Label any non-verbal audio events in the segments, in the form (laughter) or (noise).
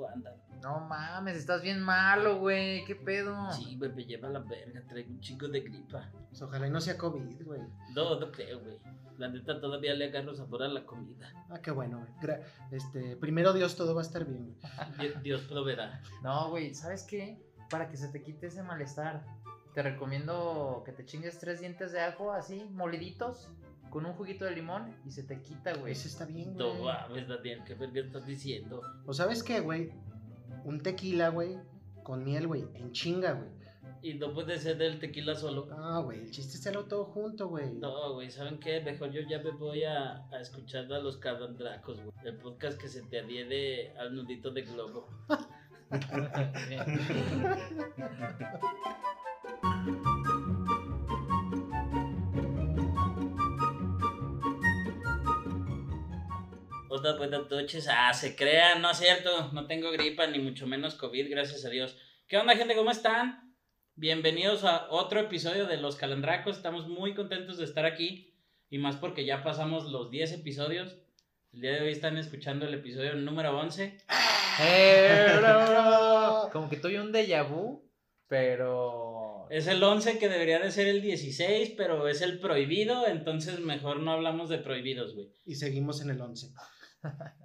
tiempo andan. No mames, estás bien malo, güey. ¿Qué pedo? Sí, güey, me lleva la verga, traigo un chico de gripa. Pues ojalá y no sea COVID, güey. No, no creo, güey. La neta todavía le agarro sabor a la comida. Ah, qué bueno, güey. Este, primero Dios, todo va a estar bien, güey. Dios proveerá. No, güey, ¿sabes qué? Para que se te quite ese malestar, te recomiendo que te chingues tres dientes de ajo así, moliditos, con un juguito de limón y se te quita, güey. Ese está bien, No güey. mames, Daniel, ¿qué verga estás diciendo? O sabes qué, güey. Un tequila, güey, con miel, güey, en chinga, güey. Y no puede ser del tequila solo. Ah, güey, el chiste es hacerlo todo junto, güey. No, güey, ¿saben qué? Mejor yo ya me voy a, a escuchar a los cabandracos, güey. El podcast que se te adhiere al nudito de globo. (laughs) (laughs) Hola, buenas noches. Ah, se crean, no es cierto. No tengo gripa ni mucho menos COVID, gracias a Dios. ¿Qué onda, gente? ¿Cómo están? Bienvenidos a otro episodio de Los Calandracos. Estamos muy contentos de estar aquí y más porque ya pasamos los 10 episodios. El día de hoy están escuchando el episodio número 11. ¡Eh, bro, bro! Como que tuve un déjà vu, pero... Es el 11 que debería de ser el 16, pero es el prohibido, entonces mejor no hablamos de prohibidos, güey. Y seguimos en el 11.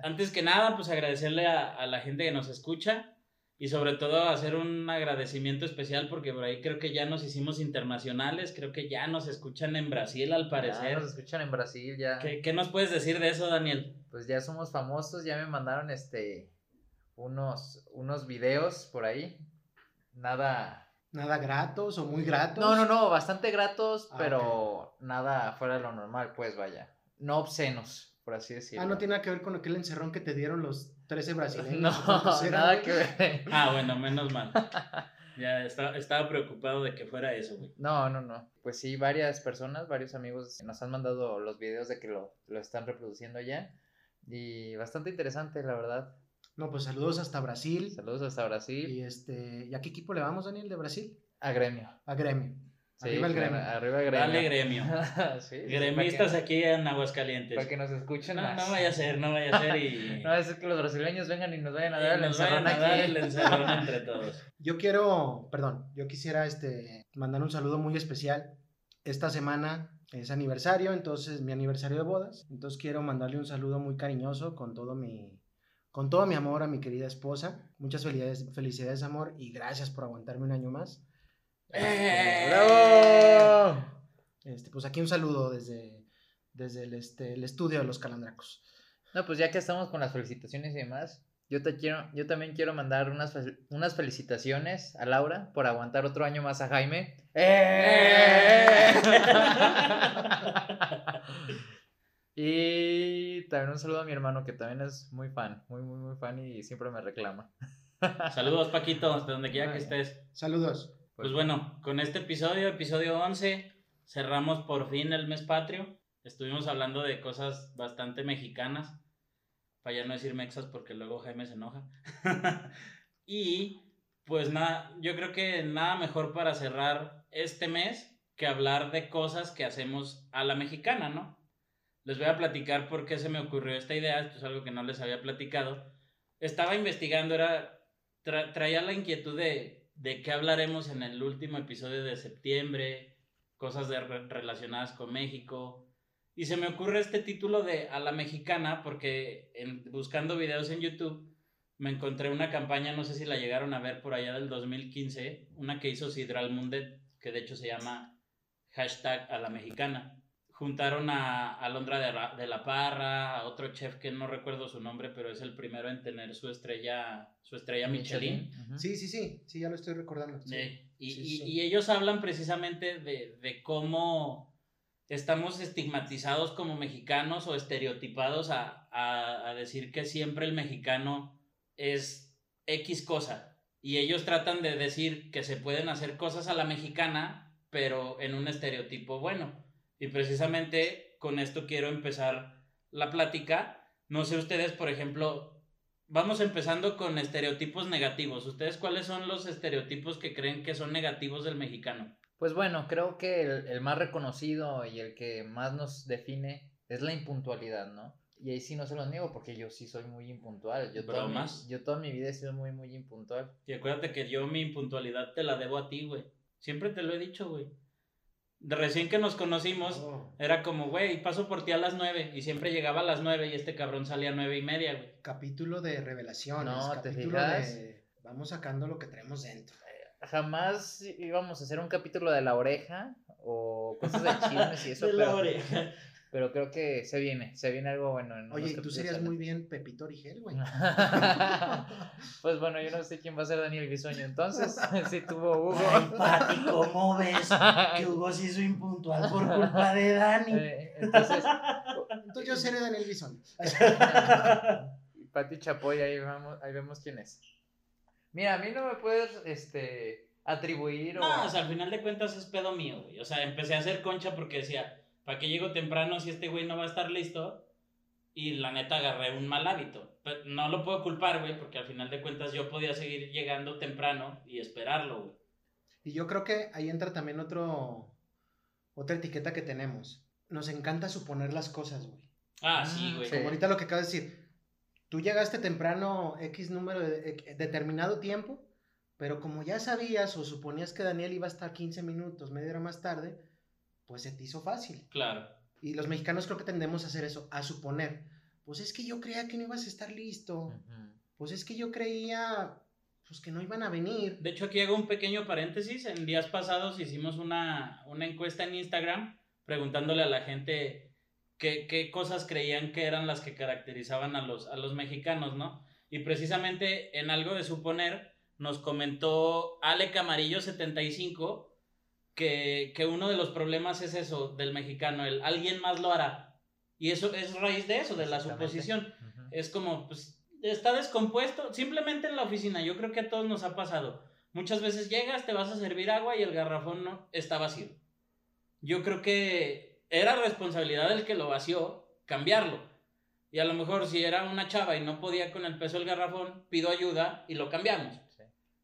Antes que nada, pues agradecerle a, a la gente que nos escucha y sobre todo hacer un agradecimiento especial porque por ahí creo que ya nos hicimos internacionales, creo que ya nos escuchan en Brasil al Ya parecer. nos escuchan en Brasil, ya. ¿Qué, qué nos puedes decir de eso, Daniel? Pues ya somos famosos, ya me mandaron este... Unos, unos videos por ahí. Nada... Nada gratos o muy gratos. No, no, no, bastante gratos, Ah, pero nada fuera de lo normal, pues vaya. No obscenos, por así decirlo. Ah, no tiene nada que ver con aquel encerrón que te dieron los 13 brasileños. (laughs) No, ¿o cuántos eran, nada que ver. Ah, bueno, menos mal. Ya estaba, estaba preocupado de que fuera eso, güey. No, no, no. Pues sí, varias personas, varios amigos nos han mandado los videos de que lo, lo están reproduciendo ya. Y bastante interesante, la verdad. No, pues saludos hasta Brasil. Saludos hasta Brasil. Y este, ¿y a qué equipo le vamos, Daniel, de Brasil? A gremio. A Gremio. Sí, Arriba el claro, Gremio. Arriba el gremio. Dale gremio. (laughs) sí, Gremistas que, aquí en Aguascalientes. para que nos escuchen No, más. no vaya a ser, no vaya a ser y... (laughs) No, es que los brasileños vengan y nos vayan a dar el encerrón a dar aquí. el encerrón (laughs) entre todos. Yo quiero, perdón, yo quisiera este, mandar un saludo muy especial. Esta semana es aniversario, entonces mi aniversario de bodas. Entonces quiero mandarle un saludo muy cariñoso con todo mi, con todo mi amor a mi querida esposa. Muchas felicidades, felicidades amor, y gracias por aguantarme un año más. ¡Eh! ¡Bravo! Este, pues aquí un saludo desde, desde el, este, el estudio de los calandracos. No, pues ya que estamos con las felicitaciones y demás, yo te quiero, yo también quiero mandar unas, unas felicitaciones a Laura por aguantar otro año más a Jaime. ¡Eh! (laughs) y también un saludo a mi hermano que también es muy fan, muy, muy, muy fan y siempre me reclama. Saludos, Paquito, hasta donde quiera que estés. Saludos. Pues bueno, con este episodio, episodio 11, cerramos por fin el mes patrio. Estuvimos hablando de cosas bastante mexicanas, para ya no decir mexas porque luego Jaime se enoja. (laughs) y pues nada, yo creo que nada mejor para cerrar este mes que hablar de cosas que hacemos a la mexicana, ¿no? Les voy a platicar por qué se me ocurrió esta idea, esto es algo que no les había platicado. Estaba investigando, era, tra- traía la inquietud de, de qué hablaremos en el último episodio de septiembre, cosas relacionadas con México. Y se me ocurre este título de A la Mexicana porque buscando videos en YouTube me encontré una campaña, no sé si la llegaron a ver por allá del 2015, una que hizo Sidral Mundet, que de hecho se llama hashtag a la mexicana. Juntaron a Alondra de, Ra- de la Parra, a otro chef que no recuerdo su nombre, pero es el primero en tener su estrella, su estrella Michelin. Sí, sí, sí, sí, ya lo estoy recordando. sí. Sí, Y, Sí, y- sí. y ellos hablan precisamente de, de cómo estamos estigmatizados como mexicanos o estereotipados a, a- a decir que siempre el mexicano es X cosa. Y ellos tratan de decir que se pueden hacer cosas a la mexicana, pero en un estereotipo bueno. Y precisamente con esto quiero empezar la plática. No sé ustedes, por ejemplo, vamos empezando con estereotipos negativos. ¿Ustedes cuáles son los estereotipos que creen que son negativos del mexicano? Pues bueno, creo que el, el más reconocido y el que más nos define es la impuntualidad, ¿no? y ahí sí no se lo niego porque yo sí soy muy impuntual. Yo toda, mi, yo toda mi vida he sido muy, muy impuntual. Y acuérdate que yo mi impuntualidad te la debo a ti, güey. Siempre te lo he dicho, güey. De recién que nos conocimos, Oh, era como, güey, paso por ti a las nueve. Y siempre llegaba a las nueve y este cabrón salía a nueve y media, güey. capítulo de revelaciones. No, ¿te capítulo fijas? de vamos sacando lo que traemos dentro. Jamás íbamos a hacer un capítulo de la oreja o cosas de chismes y eso, (laughs) pero, pero creo que se viene, se viene algo bueno. En Oye, y tú serías muy bien Pepito Origel, güey. (laughs) pues bueno, yo no sé quién va a ser Daniel Bisoño entonces, (laughs) si tuvo Hugo. Ay, Pati, ¿cómo ves que Hugo se hizo impuntual por culpa de Dani? (laughs) Eh, entonces, Entonces yo seré Daniel Bison. Pati Chapoy, ahí vemos, ahí vemos quién es. Mira, a mí no me puedes este, atribuir o... No, o sea, al final de cuentas es pedo mío, güey. O sea, empecé a hacer concha porque decía, ¿para qué llego temprano si este güey no va a estar listo? Y la neta agarré un mal hábito. Pero no lo puedo culpar, güey, porque al final de cuentas yo podía seguir llegando temprano y esperarlo, güey. Y yo creo que ahí entra también otro, otra etiqueta que tenemos. Nos encanta suponer las cosas, güey. Ah, sí, Mm, güey. sí. Como ahorita lo que acabas de decir. Tú llegaste temprano X número de determinado tiempo, pero como ya sabías o suponías que Daniel iba a estar 15 minutos, media hora más tarde, pues se te hizo fácil. Claro. Y los mexicanos creo que tendemos a hacer eso, a suponer. Pues es que yo creía que no ibas a estar listo. Pues es que yo creía pues que no iban a venir. De hecho, aquí hago un pequeño paréntesis. En días pasados hicimos una, una encuesta en Instagram preguntándole a la gente qué, qué cosas creían que eran las que caracterizaban a los, a los mexicanos, ¿no? Y precisamente en algo de suponer nos comentó Ale Camarillo 75 que, que uno de los problemas es eso del mexicano, el alguien más lo hará. Y eso es raíz de eso, de la suposición es como, pues, está descompuesto, simplemente en la oficina, yo creo que a todos nos ha pasado. Muchas veces llegas, te vas a servir agua y el garrafón no está vacío. Yo creo que era responsabilidad del que lo vació cambiarlo. Y a lo mejor si era una chava y no podía con el peso del garrafón, pido ayuda y lo cambiamos.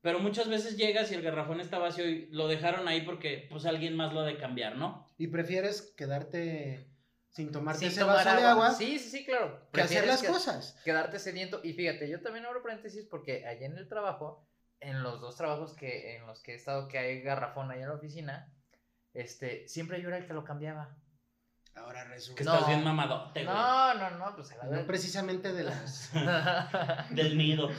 Pero muchas veces llegas y el garrafón está vacío y lo dejaron ahí porque pues alguien más lo ha de cambiar, ¿no? Y prefieres quedarte sin tomarte Sin ese tomar vaso de agua Sí, sí, sí, claro. que hacer Prefieres las que- cosas. Quedarte sediento. Y fíjate, yo también abro paréntesis porque allá en el trabajo, en los dos trabajos que, en los que he estado, que hay garrafón allá en la oficina, este, siempre yo era el que lo cambiaba. Ahora Que resulta. No. estás bien mamadote, güey. No, no, no, pues a la No precisamente de las. (laughs) Del nido.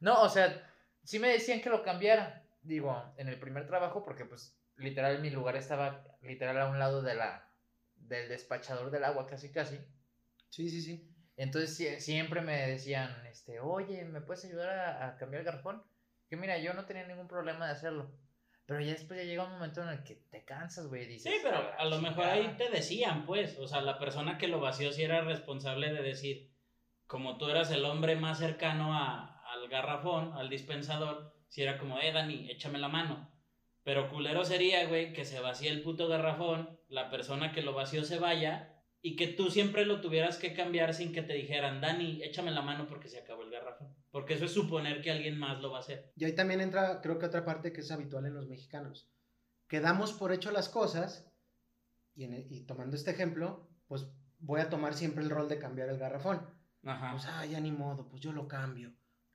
No, o sea, sí me decían que lo cambiara. Digo, en el primer trabajo, porque pues literal mi lugar estaba literal a un lado de la del despachador del agua, casi casi. Sí, sí, sí. Entonces sie- siempre me decían, este, oye, ¿me puedes ayudar a, a cambiar el garrafón? Que mira, yo no tenía ningún problema de hacerlo. Pero ya después ya llega un momento en el que te cansas, güey, dices. Sí, pero a lo mejor chingada". ahí te decían, pues, o sea, la persona que lo vació sí era responsable de decir, como tú eras el hombre más cercano a- garrafón, al dispensador, si era como, eh, Dani, échame la mano. Pero culero sería, güey, que se vacíe el puto garrafón, la persona que lo vació se vaya y que tú siempre lo tuvieras que cambiar sin que te dijeran, Dani, échame la mano porque se acabó el garrafón. Porque eso es suponer que alguien más lo va a hacer. Y ahí también entra, creo que otra parte que es habitual en los mexicanos. Que damos por hecho las cosas, y, en- y tomando este ejemplo, pues voy a tomar siempre el rol de cambiar el garrafón. Ajá. Pues, ah, ya ni modo, pues yo lo cambio.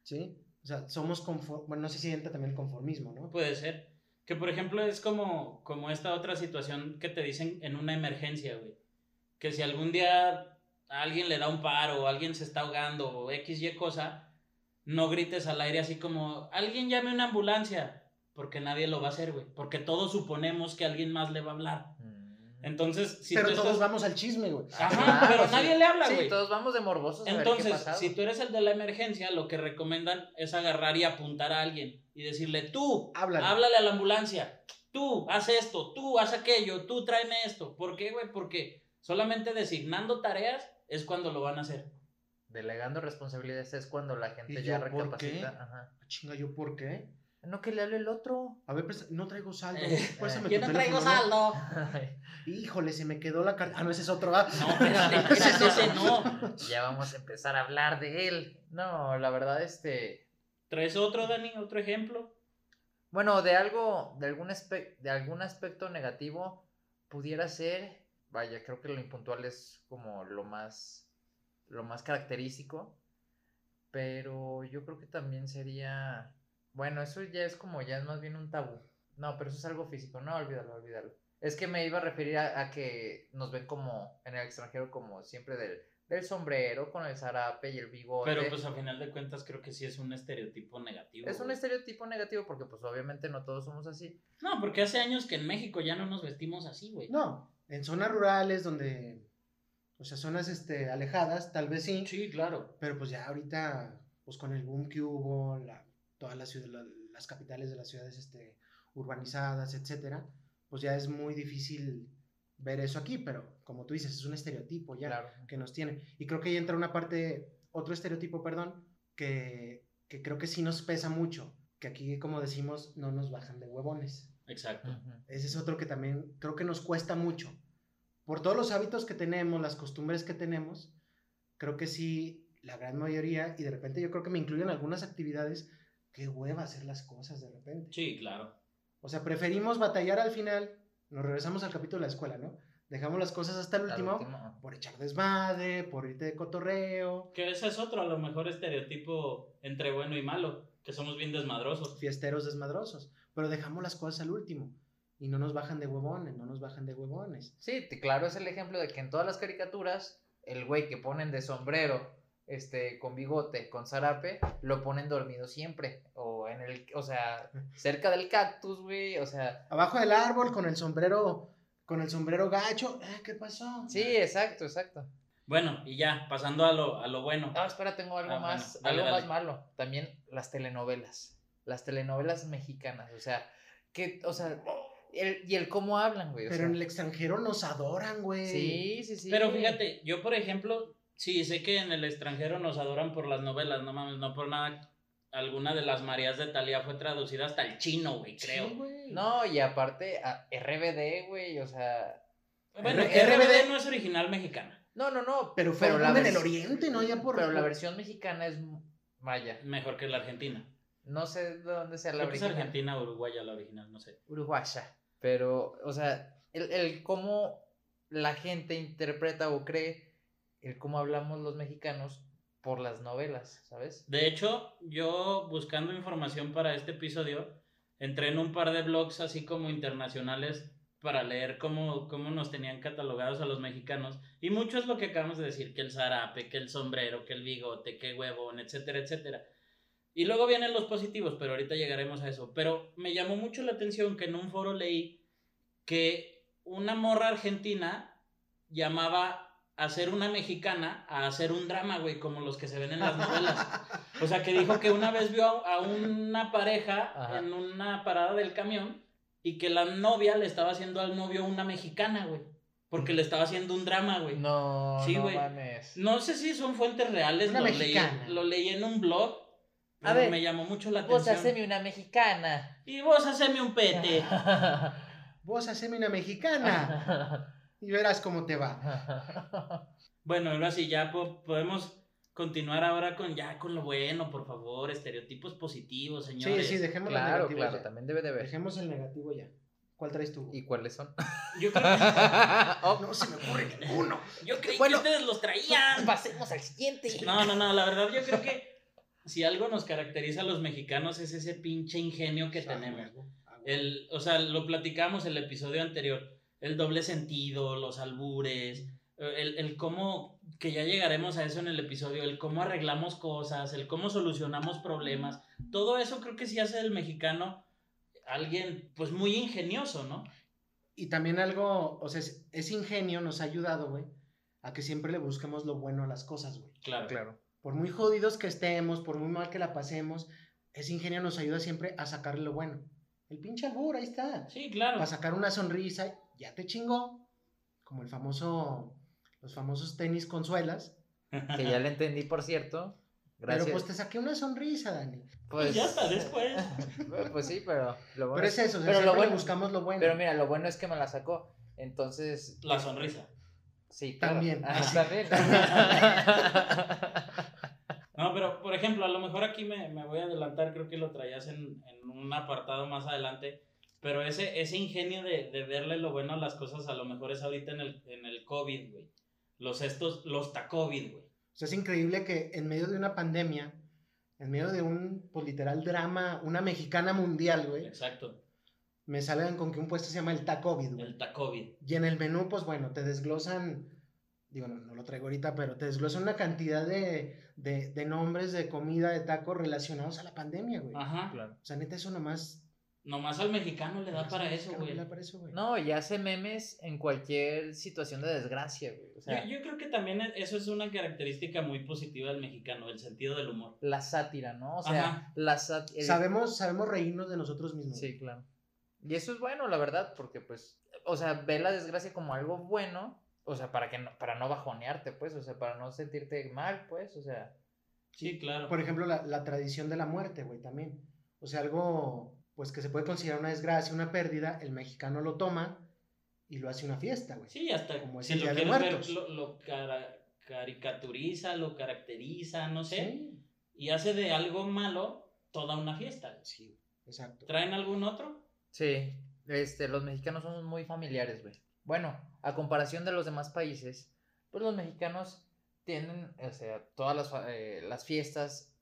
¿Sí? O sea, somos conform... Bueno, no sé si entra también el conformismo, ¿no? Puede ser. Que por ejemplo es como, como esta otra situación que te dicen en una emergencia, güey. Que si algún día alguien le da un paro o alguien se está ahogando o X, Y cosa, no grites al aire así como, alguien llame una ambulancia, porque nadie lo va a hacer, güey. Porque todos suponemos que alguien más le va a hablar. Entonces, si Pero tú todos estás- vamos al chisme, güey. Ajá, Claro, pero sí. nadie le habla, Sí, güey. todos vamos de morbosos a ver qué Entonces, si tú eres el de la emergencia, lo que recomiendan es agarrar y apuntar a alguien y decirle, tú, Háblale. háblale a la ambulancia, tú, haz esto, tú, haz aquello, tú, tráeme esto. ¿Por qué, güey? Porque solamente designando tareas es cuando lo van a hacer. Delegando responsabilidades es cuando la gente ¿Y ya yo por recapacita. qué? Ajá. Chinga, ¿yo por qué? No que le hable el otro. A ver, no traigo saldo. Eh, Pásame Yo tu no traigo teléfono, saldo. (laughs) Híjole, se me quedó la carta. Ah, no, ese es otro. ah. No, espérate, (laughs) espérate, ese no. ya vamos a empezar a hablar de él. No, la verdad, este. ¿Traes otro, Dani? ¿Otro ejemplo? Bueno, de algo, de algún, de algún aspecto negativo pudiera ser. Vaya, creo que lo impuntual es como lo más lo más característico. Pero yo creo que también sería. Bueno, eso ya es como, ya es más bien un tabú. No, pero eso es algo físico. No, olvídalo, olvídalo. Es que me iba a referir a, a que nos ven como en el extranjero, como siempre del, del sombrero, con el zarape y el bigote. Pero pues a final de cuentas creo que sí es un estereotipo negativo. Es un estereotipo negativo porque pues obviamente no todos somos así. No, porque hace años que en México ya no nos vestimos así, güey. No, en zonas rurales donde, o sea, zonas este, alejadas, tal vez sí, Sí, claro. pero pues ya ahorita, pues con el boom que hubo, la, todas las, las capitales de las ciudades este, urbanizadas, etcétera, pues ya es muy difícil ver eso aquí, pero como tú dices, es un estereotipo ya Claro. que nos tiene. Y creo que ahí entra una parte, otro estereotipo, perdón, que, que creo que sí nos pesa mucho, que aquí, como decimos, no nos bajan de huevones. Exacto. Ujú. Ese es otro que también creo que nos cuesta mucho. Por todos los hábitos que tenemos, las costumbres que tenemos, creo que sí, la gran mayoría, y de repente yo creo que me incluyen algunas actividades, qué hueva hacer las cosas de repente. Sí, claro. O sea, preferimos batallar al final, nos regresamos al capítulo de la escuela, ¿no? Dejamos las cosas hasta el último, último. por echar desmadre, por irte de cotorreo, Que ese es otro, a lo mejor estereotipo entre bueno y malo, que somos bien desmadrosos. fiesteros desmadrosos, pero dejamos las cosas al último. Y no nos bajan de huevones, no nos bajan de huevones. Sí, claro, es el ejemplo de que en todas las caricaturas, el güey que ponen de sombrero, este, con bigote, con zarape, lo ponen dormido siempre. O en el, o sea, (laughs) cerca del cactus, güey. O sea, Abajo del árbol con el sombrero, con el sombrero gacho. Eh, ¿Qué pasó? sí, exacto, exacto. Bueno, y ya, pasando a lo, a lo bueno. Ah, espera, tengo algo Ah, bueno, más, dale, algo dale. más malo. También las telenovelas. Las telenovelas mexicanas. O sea, que, o sea, el- y el cómo hablan, güey. o Pero sea, en el extranjero nos adoran, güey. Sí, sí, sí. Pero fíjate, yo por ejemplo, sí, sé que en el extranjero nos adoran por las novelas, no mames, no por nada. Alguna de las Marías de Talía fue traducida hasta el chino, güey, creo. Sí, güey. No, y aparte, a RBD, güey, o sea. bueno, R- RBD no es original mexicana. No, no, no. Pero fue la en el oriente, ¿no? Ya por. Pero la versión mexicana es. Vaya. Mejor que la argentina. No sé de dónde sea la Creo que es original. argentina o uruguaya la original, no sé. Uruguaya. Pero, o sea, el, el cómo la gente interpreta o cree el cómo hablamos los mexicanos por las novelas, ¿sabes? De hecho, yo buscando información para este episodio, entré en un par de blogs así como internacionales para leer cómo, cómo nos tenían catalogados a los mexicanos. Y mucho es lo que acabamos de decir, que el zarape, que el sombrero, que el bigote, que huevón, etcétera, etcétera. Y luego vienen los positivos, pero ahorita llegaremos a eso. Pero me llamó mucho la atención que en un foro leí que una morra argentina llamaba a ser una mexicana a hacer un drama, güey, como los que se ven en las (laughs) novelas. O sea, que dijo que una vez vio a, una pareja Ajá. en una parada del camión y que la novia le estaba haciendo al novio una mexicana, güey. Porque le estaba haciendo un drama, güey. No, Sí, no güey. mames. No sé si son fuentes reales, Una lo leí, mexicana. lo leí en un blog. A ver, me llamó mucho la Vos atención. haceme una mexicana. Y vos haceme un pete. (laughs) Vos haceme una mexicana. (laughs) y verás cómo te va. (laughs) Bueno, ahora sí, ya po- podemos continuar ahora con ya con lo bueno, por favor, estereotipos positivos, Sí, señores. sí, dejemos el negativo claro, ya. también debe de ver. Dejemos el negativo ya. ¿Cuál traes tú? ¿Y cuáles son? (laughs) Yo creo que, (laughs) Oh, No se me ocurre ninguno. yo creí Bueno. que ustedes los traían. Pasemos al siguiente. No, no, no, la verdad yo creo que si algo nos caracteriza a los mexicanos es ese pinche ingenio que tenemos. ah. El, o sea, lo platicamos el episodio anterior, el doble sentido, los albures, el, el cómo, que ya llegaremos a eso en el episodio, el cómo arreglamos cosas, el cómo solucionamos problemas, todo eso creo que sí hace del mexicano alguien pues muy ingenioso, ¿no? Y también algo, o sea, es- ese ingenio nos ha ayudado, güey, a que siempre le busquemos lo bueno a las cosas, güey. Claro. Claro. Por muy jodidos que estemos, por muy mal que la pasemos, ese ingenio nos ayuda siempre a sacarle lo bueno. El pinche albur, ahí está. Sí, claro. Para sacar una sonrisa, ya te chingó. Como el famoso, los famosos tenis con suelas. Que ya le entendí, por cierto. Gracias. Pero pues te saqué una sonrisa, Dani. Pues ya hasta después. (laughs) Pues sí, pero lo bueno Pero es eso, o sea, pero lo bueno- buscamos lo bueno. Pero mira, lo bueno es que me la sacó. Entonces, La sonrisa. sí, claro. También. Ah, Sí. también. (laughs) No, pero por ejemplo, a lo mejor aquí me, me voy a adelantar, creo que lo traías en, en un apartado más adelante, pero ese, ese ingenio de, de verle lo bueno a las cosas, a lo mejor es ahorita en el, en el COVID, güey. Los estos, los tacovid, güey. O sea, es increíble que en medio de una pandemia, en medio de un, pues literal drama, una mexicana mundial, güey, Exacto. me salgan con que un puesto se llama el Tacovid, güey. El tacovid. Y en el menú, pues bueno, te desglosan, digo, no, no lo traigo ahorita, pero te desglosan una cantidad de, de, de nombres de comida, de tacos relacionados a la pandemia, güey. Ajá. Claro. O sea, neta, eso nomás... Nomás al mexicano le da nomás para al eso, mexicano güey. le da para eso, güey. No, y hace memes en cualquier situación de desgracia, güey. O sea, yo, yo creo que también e- eso es una característica muy positiva del mexicano, el sentido del humor. la sátira, ¿no? O sea, Ajá. la sátira. Sabemos, sabemos reírnos de nosotros mismos. Sí, claro. Y eso es bueno, la verdad, porque pues, o sea, ve la desgracia como algo bueno, o sea, para que no, para no bajonearte, pues, o sea, para no sentirte mal, pues, o sea, Sí, claro. Por ejemplo, la, la tradición de la muerte, güey, también. O sea, algo, pues que se puede considerar una desgracia, una pérdida, el mexicano lo toma y lo hace una fiesta, güey. Sí, hasta Como si el lo Día de quieres ver, Muertos. lo, lo cara- caricaturiza, lo caracteriza, no sé, Sí, y hace de algo malo toda una fiesta. güey. sí, exacto. ¿Traen algún otro? sí, este, los mexicanos somos muy familiares, güey. Bueno, a comparación de los demás países, pues los mexicanos tienden, o sea, todas las, eh, las fiestas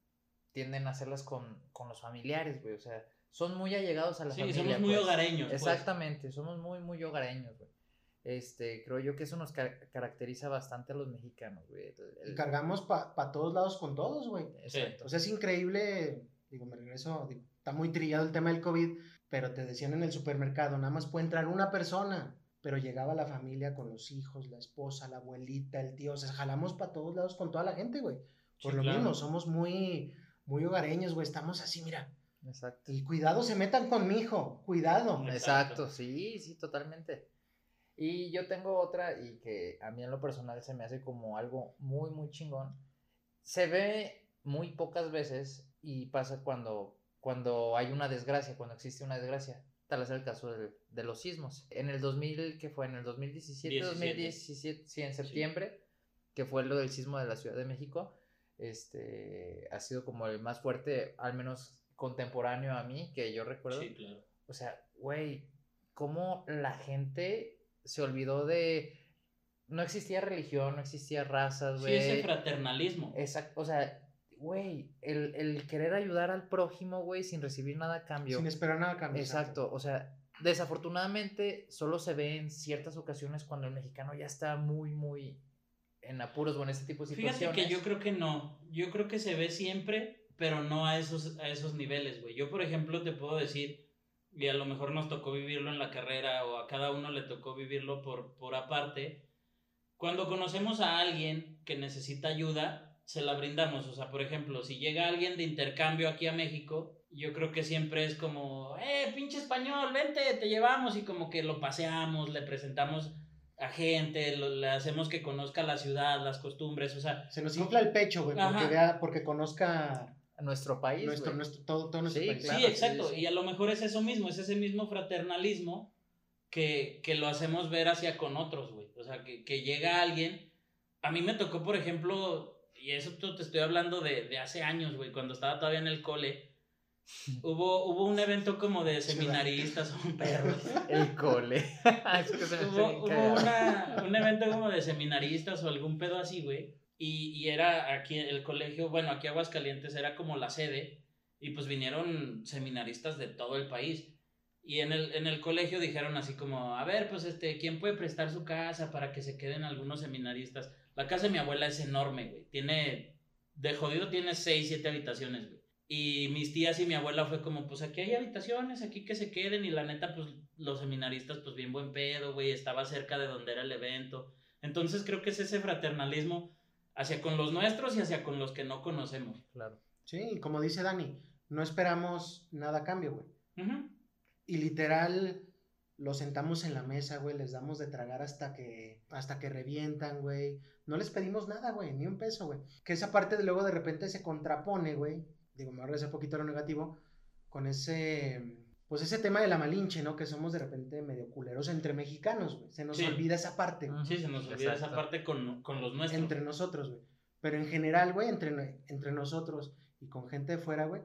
tienden a hacerlas con, con los familiares, güey, o sea, son muy allegados a la Sí, familia. somos muy pues. hogareños. pues. Exactamente, somos muy, muy hogareños, güey. Este, creo yo que eso nos ca- caracteriza bastante a los mexicanos, güey. El- Y cargamos para todos lados con todos, güey. Exacto. O sea, es increíble, digo, me regreso, digo, está muy trillado el tema del COVID, pero te decían en el supermercado, nada más puede entrar una persona, pero llegaba la familia con los hijos, la esposa, la abuelita, el tío, o sea, jalamos para todos lados con toda la gente, güey. Por Sí, lo claro. mismo, somos muy, muy hogareños, güey, estamos así, mira, Exacto. y cuidado, se metan con mi hijo, cuidado. Exacto. Exacto, sí, sí, totalmente. Y yo tengo otra y que a mí en lo personal se me hace como algo muy, muy chingón. Se ve muy pocas veces y pasa cuando, cuando hay una desgracia, cuando existe una desgracia. Tal es el caso del- de, los sismos. En el 2000, que fue en el 2017, 17. 2017, sí, en septiembre, que fue lo del sismo de la Ciudad de México, este, ha sido como el más fuerte, al menos contemporáneo a mí, que yo recuerdo. Sí, claro. O sea, güey, cómo la gente se olvidó de... No existía religión, no existía razas, Sí, güey. ese fraternalismo. Exacto, o sea, güey, el, el querer ayudar al prójimo, güey, sin recibir nada a cambio. Sin esperar nada a cambio. Exacto, o sea, desafortunadamente solo se ve en ciertas ocasiones cuando el mexicano ya está muy, muy en apuros o en este tipo de Fíjate situaciones. que yo creo que no. Yo creo que se ve siempre, pero no a esos, a esos niveles, güey. Yo, por ejemplo, te puedo decir, y a lo mejor nos tocó vivirlo en la carrera o a cada uno le tocó vivirlo por, por aparte. Cuando conocemos a alguien que necesita ayuda, se la brindamos. O sea, por ejemplo, si llega alguien de intercambio aquí a México, yo creo que siempre es como, eh, pinche español, vente, te llevamos y como que lo paseamos, le presentamos a gente, lo- le hacemos que conozca la ciudad, las costumbres, o sea, Se nos infla el pecho, güey, porque, vea, porque conozca Nuestro país, nuestro, nuestro, todo, todo nuestro Sí, país. claro. sí, exacto. sí, sí. Y a lo mejor es eso mismo, es ese mismo fraternalismo que, que lo hacemos ver hacia con otros, güey. O sea, que, que llega alguien. A mí me tocó, por ejemplo, y eso te estoy hablando de, de hace años, güey, cuando estaba todavía en el cole. (laughs) Hubo, hubo un evento como de seminaristas o un perro. (laughs) El cole. (laughs) es que se me hubo hubo una- un evento como de seminaristas o algún pedo así, güey. Y, y era aquí el colegio, bueno, aquí Aguascalientes era como la sede. Y pues vinieron seminaristas de todo el país. Y en el, en el colegio dijeron así como, a ver, pues este, ¿quién puede prestar su casa para que se queden algunos seminaristas? La casa de mi abuela es enorme, güey. Tiene, de jodido tiene seis, siete habitaciones, güey. Y mis tías y mi abuela fue como, pues aquí hay habitaciones, aquí que se queden. Y la neta, pues los seminaristas, pues bien buen pedo, güey. Estaba cerca de donde era el evento. Entonces creo que es ese fraternalismo hacia con los nuestros y hacia con los que no conocemos. Claro. Sí, y como dice Dani, no esperamos nada a cambio, güey. Y literal, los sentamos en la mesa, güey, les damos de tragar hasta que, hasta que revientan, güey. No les pedimos nada, güey, ni un peso, güey. Que esa parte de luego de repente se contrapone, güey. Digo, me voy a regresar un poquito a lo negativo. Con ese, pues ese tema de la malinche, ¿no? Que somos de repente medio culeros entre mexicanos, güey. Se nos Sí. olvida esa parte. Sí, se nos olvida esa Exacto. parte con, con los nuestros. entre nosotros, güey. Pero en general, güey, entre, entre nosotros y con gente de fuera, güey,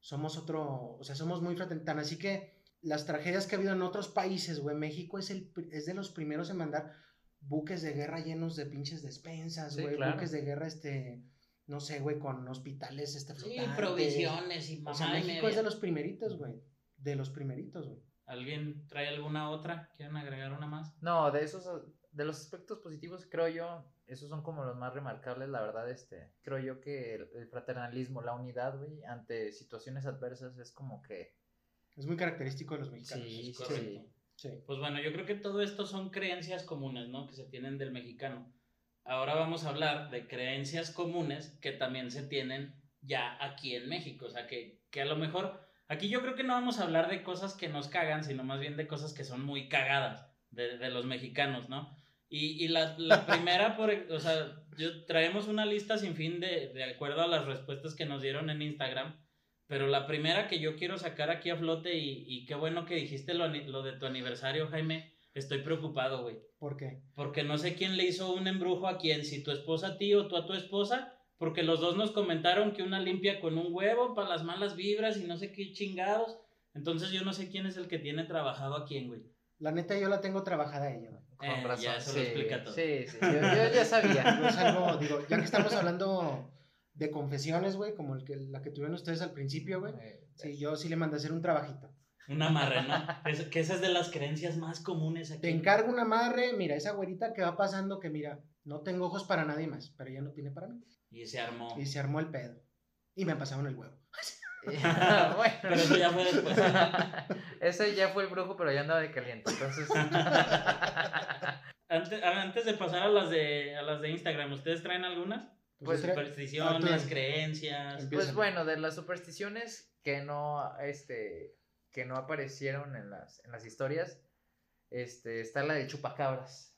somos otro, o sea, somos muy fraternos. Tan así que las tragedias que ha habido en otros países, güey, México es, el, es de los primeros en mandar buques de guerra llenos de pinches despensas, Sí, güey, claro. buques de guerra, este, no sé, güey, con hospitales, este, Sí, flotantes. provisiones y O sea, mamá México media. es de los primeritos, güey, de los primeritos, güey. ¿Alguien trae alguna otra? ¿Quieren agregar una más? No, de esos, de los aspectos positivos, creo yo, esos son como los más remarcables, la verdad, este, creo yo que el, el fraternalismo, la unidad, güey, ante situaciones adversas es como que, Es muy característico de los mexicanos. sí, sí. Sí. Pues bueno, yo creo que todo esto son creencias comunes, ¿no? Que se tienen del mexicano. Ahora vamos a hablar de creencias comunes que también se tienen ya aquí en México. O sea, que, que a lo mejor, aquí yo creo que no vamos a hablar de cosas que nos cagan, sino más bien de cosas que son muy cagadas de, de los mexicanos, ¿no? Y, y la, la (laughs) primera, por, o sea, yo, traemos una lista sin fin de, de acuerdo a las respuestas que nos dieron en Instagram. Pero la primera que yo quiero sacar aquí a flote, y, y qué bueno que dijiste lo, lo de tu aniversario, Jaime, estoy preocupado, güey. ¿Por qué? Porque no sé quién le hizo un embrujo a quién, si tu esposa a ti o tú a tu esposa, porque los dos nos comentaron que una limpia con un huevo para las malas vibras y no sé qué chingados. Entonces yo no sé quién es el que tiene trabajado a quién, güey. La neta yo la tengo trabajada ella, güey. Con Eh, razón. ya, eso lo sí, explica todo. Sí, sí, yo, yo ya sabía. No (laughs) es algo, digo, ya que estamos hablando de confesiones, güey, como el que, la que tuvieron ustedes al principio, güey. Eh, Sí, yo sí le mandé a hacer un trabajito. Un amarre, ¿no? Es- que esa es de las creencias más comunes aquí. Te encargo un amarre, mira, esa güerita que va pasando que mira, no tengo ojos para nadie más, pero ella no tiene para mí. Y se armó. Y se armó el pedo. Y me pasaron el huevo. (laughs) (laughs) bueno, Pero eso ya fue después. (laughs) ese ya fue el brujo, pero ya andaba de caliente, entonces... Antes, antes de pasar a las de, a las de Instagram, ¿ustedes traen algunas? Pues, tra- Supersticiones, Arturo. creencias. Empieza. Pues bueno, de las supersticiones que no, este, que no aparecieron en las, en las historias, este, está la del chupacabras.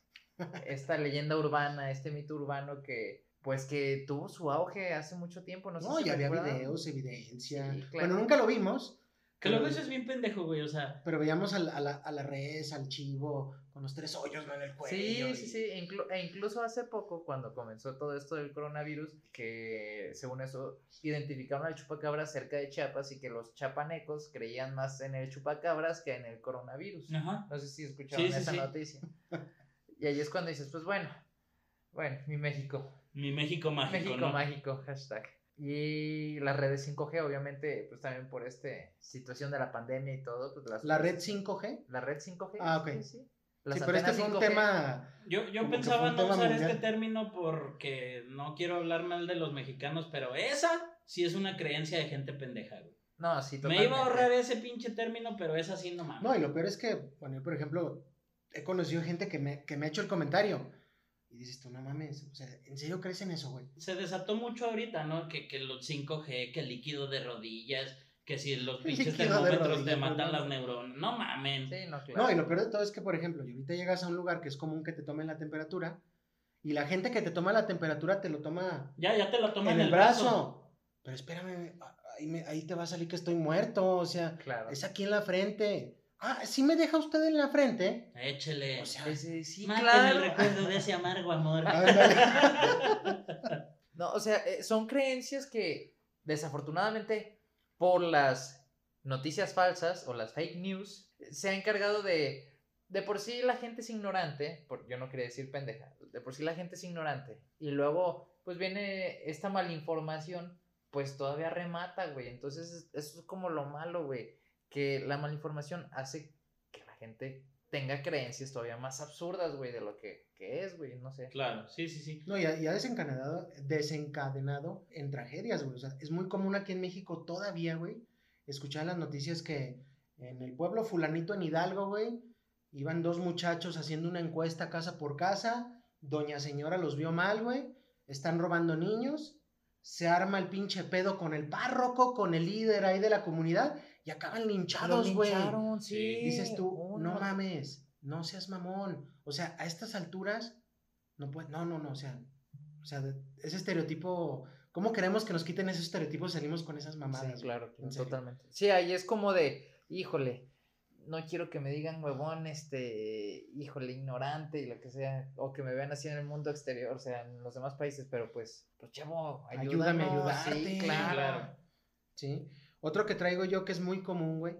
Esta leyenda urbana, este mito urbano que, pues que tuvo su auge hace mucho tiempo, no sé No, si ya había recuerdan. videos, evidencia. Sí, claro. Bueno, nunca lo vimos, Que luego eso es bien pendejo, güey. O sea, pero veíamos al- a, la, a la res, al chivo, con los tres hoyos ¿no? en el cuello. Sí, y- sí, sí. e inclu- e incluso hace poco, cuando comenzó todo esto del coronavirus, que según eso identificaron al chupacabras cerca de Chiapas y que los chapanecos creían más en el chupacabras que en el coronavirus. ajá. No sé si escucharon Sí, sí, esa sí. noticia. Y ahí es cuando dices, pues bueno, bueno, mi México. Mi México mágico, México ¿no? mágico, hashtag. Y las redes 5G, obviamente, pues también por esta situación de la pandemia y todo. Pues las La red 5G. La red 5G. Ah, ok. Sí, sí. Las sí, pero este fue un 5G. tema. Yo, yo pensaba no usar mundial. este término porque no quiero hablar mal de los mexicanos, pero esa sí es una creencia de gente pendeja, güey. No, sí, Me totalmente. iba a ahorrar ese pinche término, pero esa sí no mames. No, y lo peor es que, bueno, yo, por ejemplo, he conocido gente que me, que me ha hecho el comentario. Y dices tú, no mames, o sea, ¿en serio crees en eso, güey? Se desató mucho ahorita, ¿no? Que, que los 5G, que el líquido de rodillas, que si los pinches termómetros te matan no las neuronas. No mamen. Sí, no, claro. No, y lo peor de todo es que, por ejemplo, y ahorita llegas a un lugar que es común que te tomen la temperatura. Y la gente que te toma la temperatura te lo toma Ya, ya te la toman en el brazo. Pero espérame, ahí, me- ahí te va a salir que estoy muerto. O sea, Claro. es aquí en la frente. Ah, ¿sí me deja usted en la frente? Échele. O sea, Ese- sí, claro. el recuerdo de ese amargo amor. (laughs) No, o sea, eh, son creencias que desafortunadamente por las noticias falsas o las fake news se ha encargado de de por sí la gente es ignorante, por, yo no quería decir pendeja, de por sí la gente es ignorante y luego pues viene esta malinformación, pues todavía remata, güey. Entonces es- eso es como lo malo, güey, que la malinformación hace que la gente tenga creencias todavía más absurdas, güey, de lo que, que es, güey, no sé. Claro, sí, sí, sí. No, y ha, y ha desencadenado, desencadenado en tragedias, güey. O sea, es muy común aquí en México todavía, güey, escuchar las noticias que en el pueblo fulanito en Hidalgo, güey, iban dos muchachos haciendo una encuesta casa por casa, doña señora los vio mal, güey, están robando niños, se arma el pinche pedo con el párroco, con el líder ahí de la comunidad, y acaban linchados, güey. sí. Dices tú, un no mames, no seas mamón. O sea, a estas alturas, no puede, no, no, no, o sea, o sea, ese estereotipo, ¿cómo queremos que nos quiten esos estereotipos salimos con esas mamadas? Sí, claro, totalmente. Sí, ahí es como de, híjole, no quiero que me digan huevón, este, híjole, ignorante y lo que sea, o que me vean así en el mundo exterior, o sea, en los demás países, pero pues, pues chavo, Ayúdame a ayúdanos, ayudarte. Sí, claro. claro. Sí. Otro que traigo yo que es muy común, güey,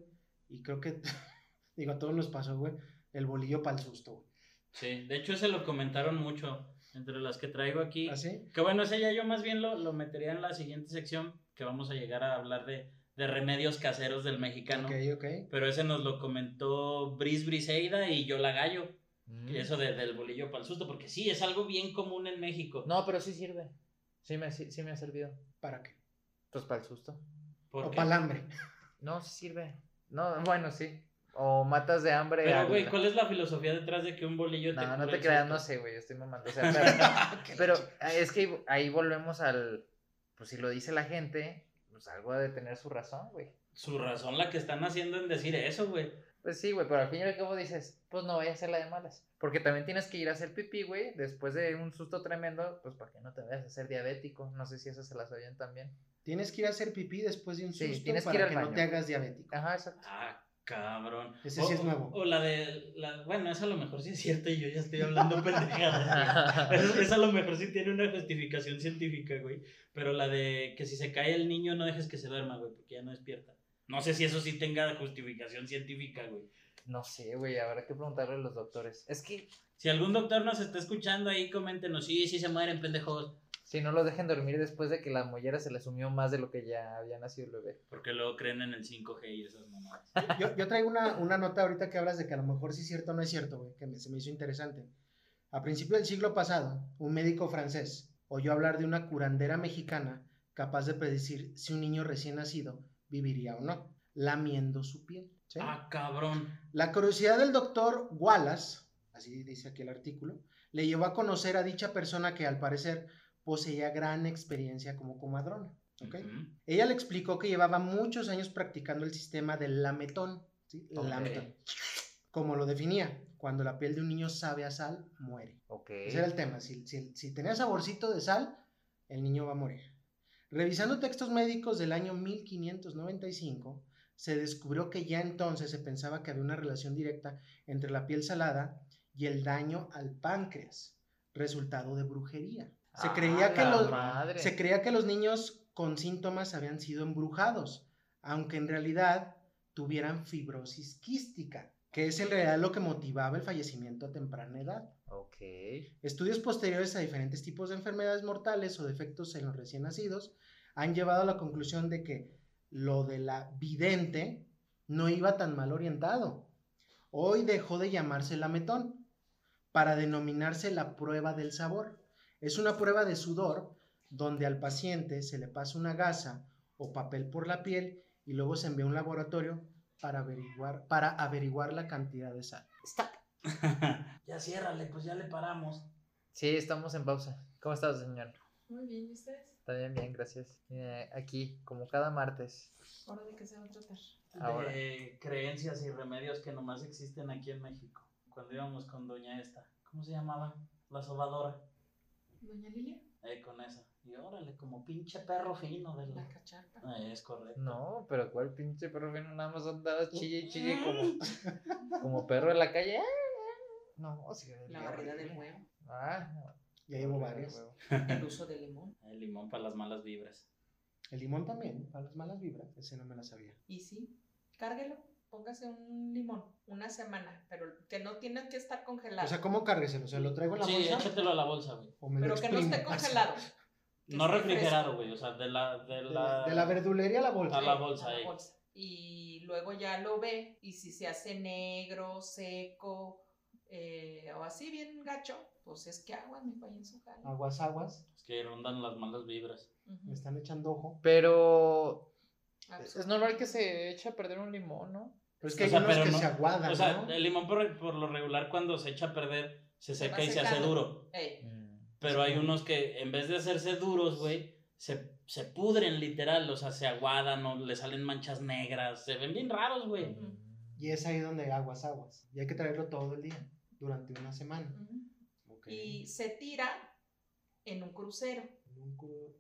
y creo que, (laughs) digo, a todos nos pasó, güey, el bolillo para el susto, güey. Sí, de hecho ese lo comentaron mucho entre las que traigo aquí. ¿Así? Que bueno, ese ya yo más bien lo, lo metería en la siguiente sección, que vamos a llegar a hablar de, de remedios caseros del mexicano. Ok, ok. Pero ese nos lo comentó Bris Briseida y yo la gallo. Mm. Eso de- del bolillo para el susto, porque sí, es algo bien común en México. No, pero sí sirve. Sí me, sí, sí me ha servido. ¿Para qué? Pues para el susto. ¿Por O qué? para el hambre. No, sí sirve. No, bueno, sí. O matas de hambre. Pero, güey, ¿cuál es la filosofía detrás de que un bolillo te No, no te creas, no sé, güey, estoy mamando. O sea, (laughs) pero, pero es que ahí- ahí volvemos al. Pues si lo dice la gente, pues algo ha de tener su razón, güey. Su razón la que están haciendo en decir eso, güey. Pues sí, güey, pero al fin y al cabo dices, pues no voy a hacer la de malas. Porque también tienes que ir a hacer pipí, güey, después de un susto tremendo, pues para que no te vayas a hacer diabético. No sé si eso se las oyen también. Tienes que ir a hacer pipí después de un Sí, susto tienes que para ir al que baño. no te hagas diabético. Ajá, exacto. Ah, cabrón. Ese sí es nuevo. O la de. La, bueno, esa a lo mejor sí es cierta y yo ya estoy hablando (laughs) pendejadas. esa a lo mejor sí tiene una justificación científica, güey. Pero la de que si se cae el niño no dejes que se duerma, güey, porque ya no despierta. No sé si eso sí tenga justificación científica, güey. No sé, güey, habrá que preguntarle a los doctores. Es que Si algún doctor nos está escuchando ahí, coméntenos. Sí, sí se mueren, pendejos. Si no lo dejen dormir después de que la mollera se le sumió más de lo que ya había nacido el bebé. Porque luego creen en el 5G y esas mamadas. Yo, yo traigo una, una nota ahorita que hablas de que a lo mejor sí es cierto o no es cierto, güey, que me- se me hizo interesante. A principios del siglo pasado, un médico francés oyó hablar de una curandera mexicana capaz de predecir si un niño recién nacido viviría o no, lamiendo su piel. ¿sí? Ah, cabrón. La curiosidad del doctor Wallace, así dice aquí el artículo, le llevó a conocer a dicha persona que al parecer poseía gran experiencia como comadrona. ¿ok? Ujú. Ella le explicó que llevaba muchos años practicando el sistema del lametón, ¿sí? Lametón. Como lo definía, cuando la piel de un niño sabe a sal, muere. Ok. Ese era el tema. Si, si- si tenía saborcito de sal, el niño va a morir. Revisando textos médicos del año 1595, se descubrió que ya entonces se pensaba que había una relación directa entre la piel salada y el daño al páncreas, resultado de brujería. Se Ah, creía que la los, madre. se creía que los niños con síntomas habían sido embrujados, aunque en realidad tuvieran fibrosis quística, que es en realidad lo que motivaba el fallecimiento a temprana edad. Ok. Estudios posteriores a diferentes tipos de enfermedades mortales o defectos en los recién nacidos han llevado a la conclusión de que lo de la vidente no iba tan mal orientado. Hoy dejó de llamarse lametón para denominarse la prueba del sabor. Es una prueba de sudor donde al paciente se le pasa una gasa o papel por la piel y luego se envía a un laboratorio para averiguar, para averiguar la cantidad de sal. (laughs) ya ciérrale, pues ya le paramos. Sí, estamos en pausa. ¿Cómo estás, señor? Muy bien, ¿y ustedes? También bien, gracias. Eh, aquí, como cada martes. ¿Ahora de qué se va a tratar? Ahora. De creencias y remedios que nomás existen aquí en México. Cuando íbamos con doña esta, ¿cómo se llamaba? La sobadora. ¿Doña Lilia? Eh, con esa. Y órale, como pinche perro fino de La la... cacharpa. Eh, es correcto. No, pero cuál pinche perro fino, nada más andaba chille y chille como, como perro en la calle. Ah, No, sí. La barrida del huevo. Ah, Ya llevo de varios. El uso de limón. El limón para las malas vibras. El limón también, para las malas vibras. Ese no me la sabía. Y sí, cárguelo. Póngase un limón una semana, pero que no tiene que estar congelado. O sea, ¿cómo cárgueselo? ¿Se lo traigo en la Sí, bolsa? échatelo a la bolsa, güey. ¿O pero que no esté congelado. (laughs) No refrigerado, güey. O sea, de la... De De la, de la verdulería a la bolsa. A la Sí, bolsa, a la eh. bolsa. Y luego ya lo ve y si se hace negro, seco eh, o así bien gacho, pues es que agua me falla en su jale. Aguas, aguas. Es que rondan las malas vibras. Me están echando ojo. Pero Absurdo. es normal que se eche a perder un limón, ¿no? Pero es que O hay sea, unos pero que no- se aguadan, O sea, ¿no? el limón por, por lo regular cuando se echa a perder, se Se seca y se hace duro. Ey, Pero hay unos que en vez de hacerse duros, güey, se, se pudren literal, o sea, se aguadan o le salen manchas negras, se ven bien raros, güey. Ujú. Y es ahí donde aguas, aguas. Y hay que traerlo todo el día, durante una semana. Ok. y se tira en un crucero, En un, cru-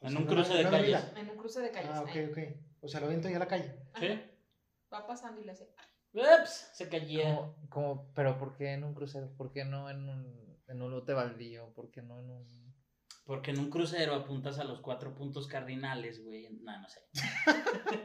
o En sea, un una- cruce de una calles. en un cruce de calles. Ah, ok, ok. O sea, lo aviento ya a la calle. ¿Sí? Va pasando y le hace. Ups, se caía. Como, como, pero ¿por qué en un crucero? ¿Por qué no en un, en un lote baldío? ¿Por qué no en un...? Porque en un crucero apuntas a los cuatro puntos cardinales, güey. No, no sé.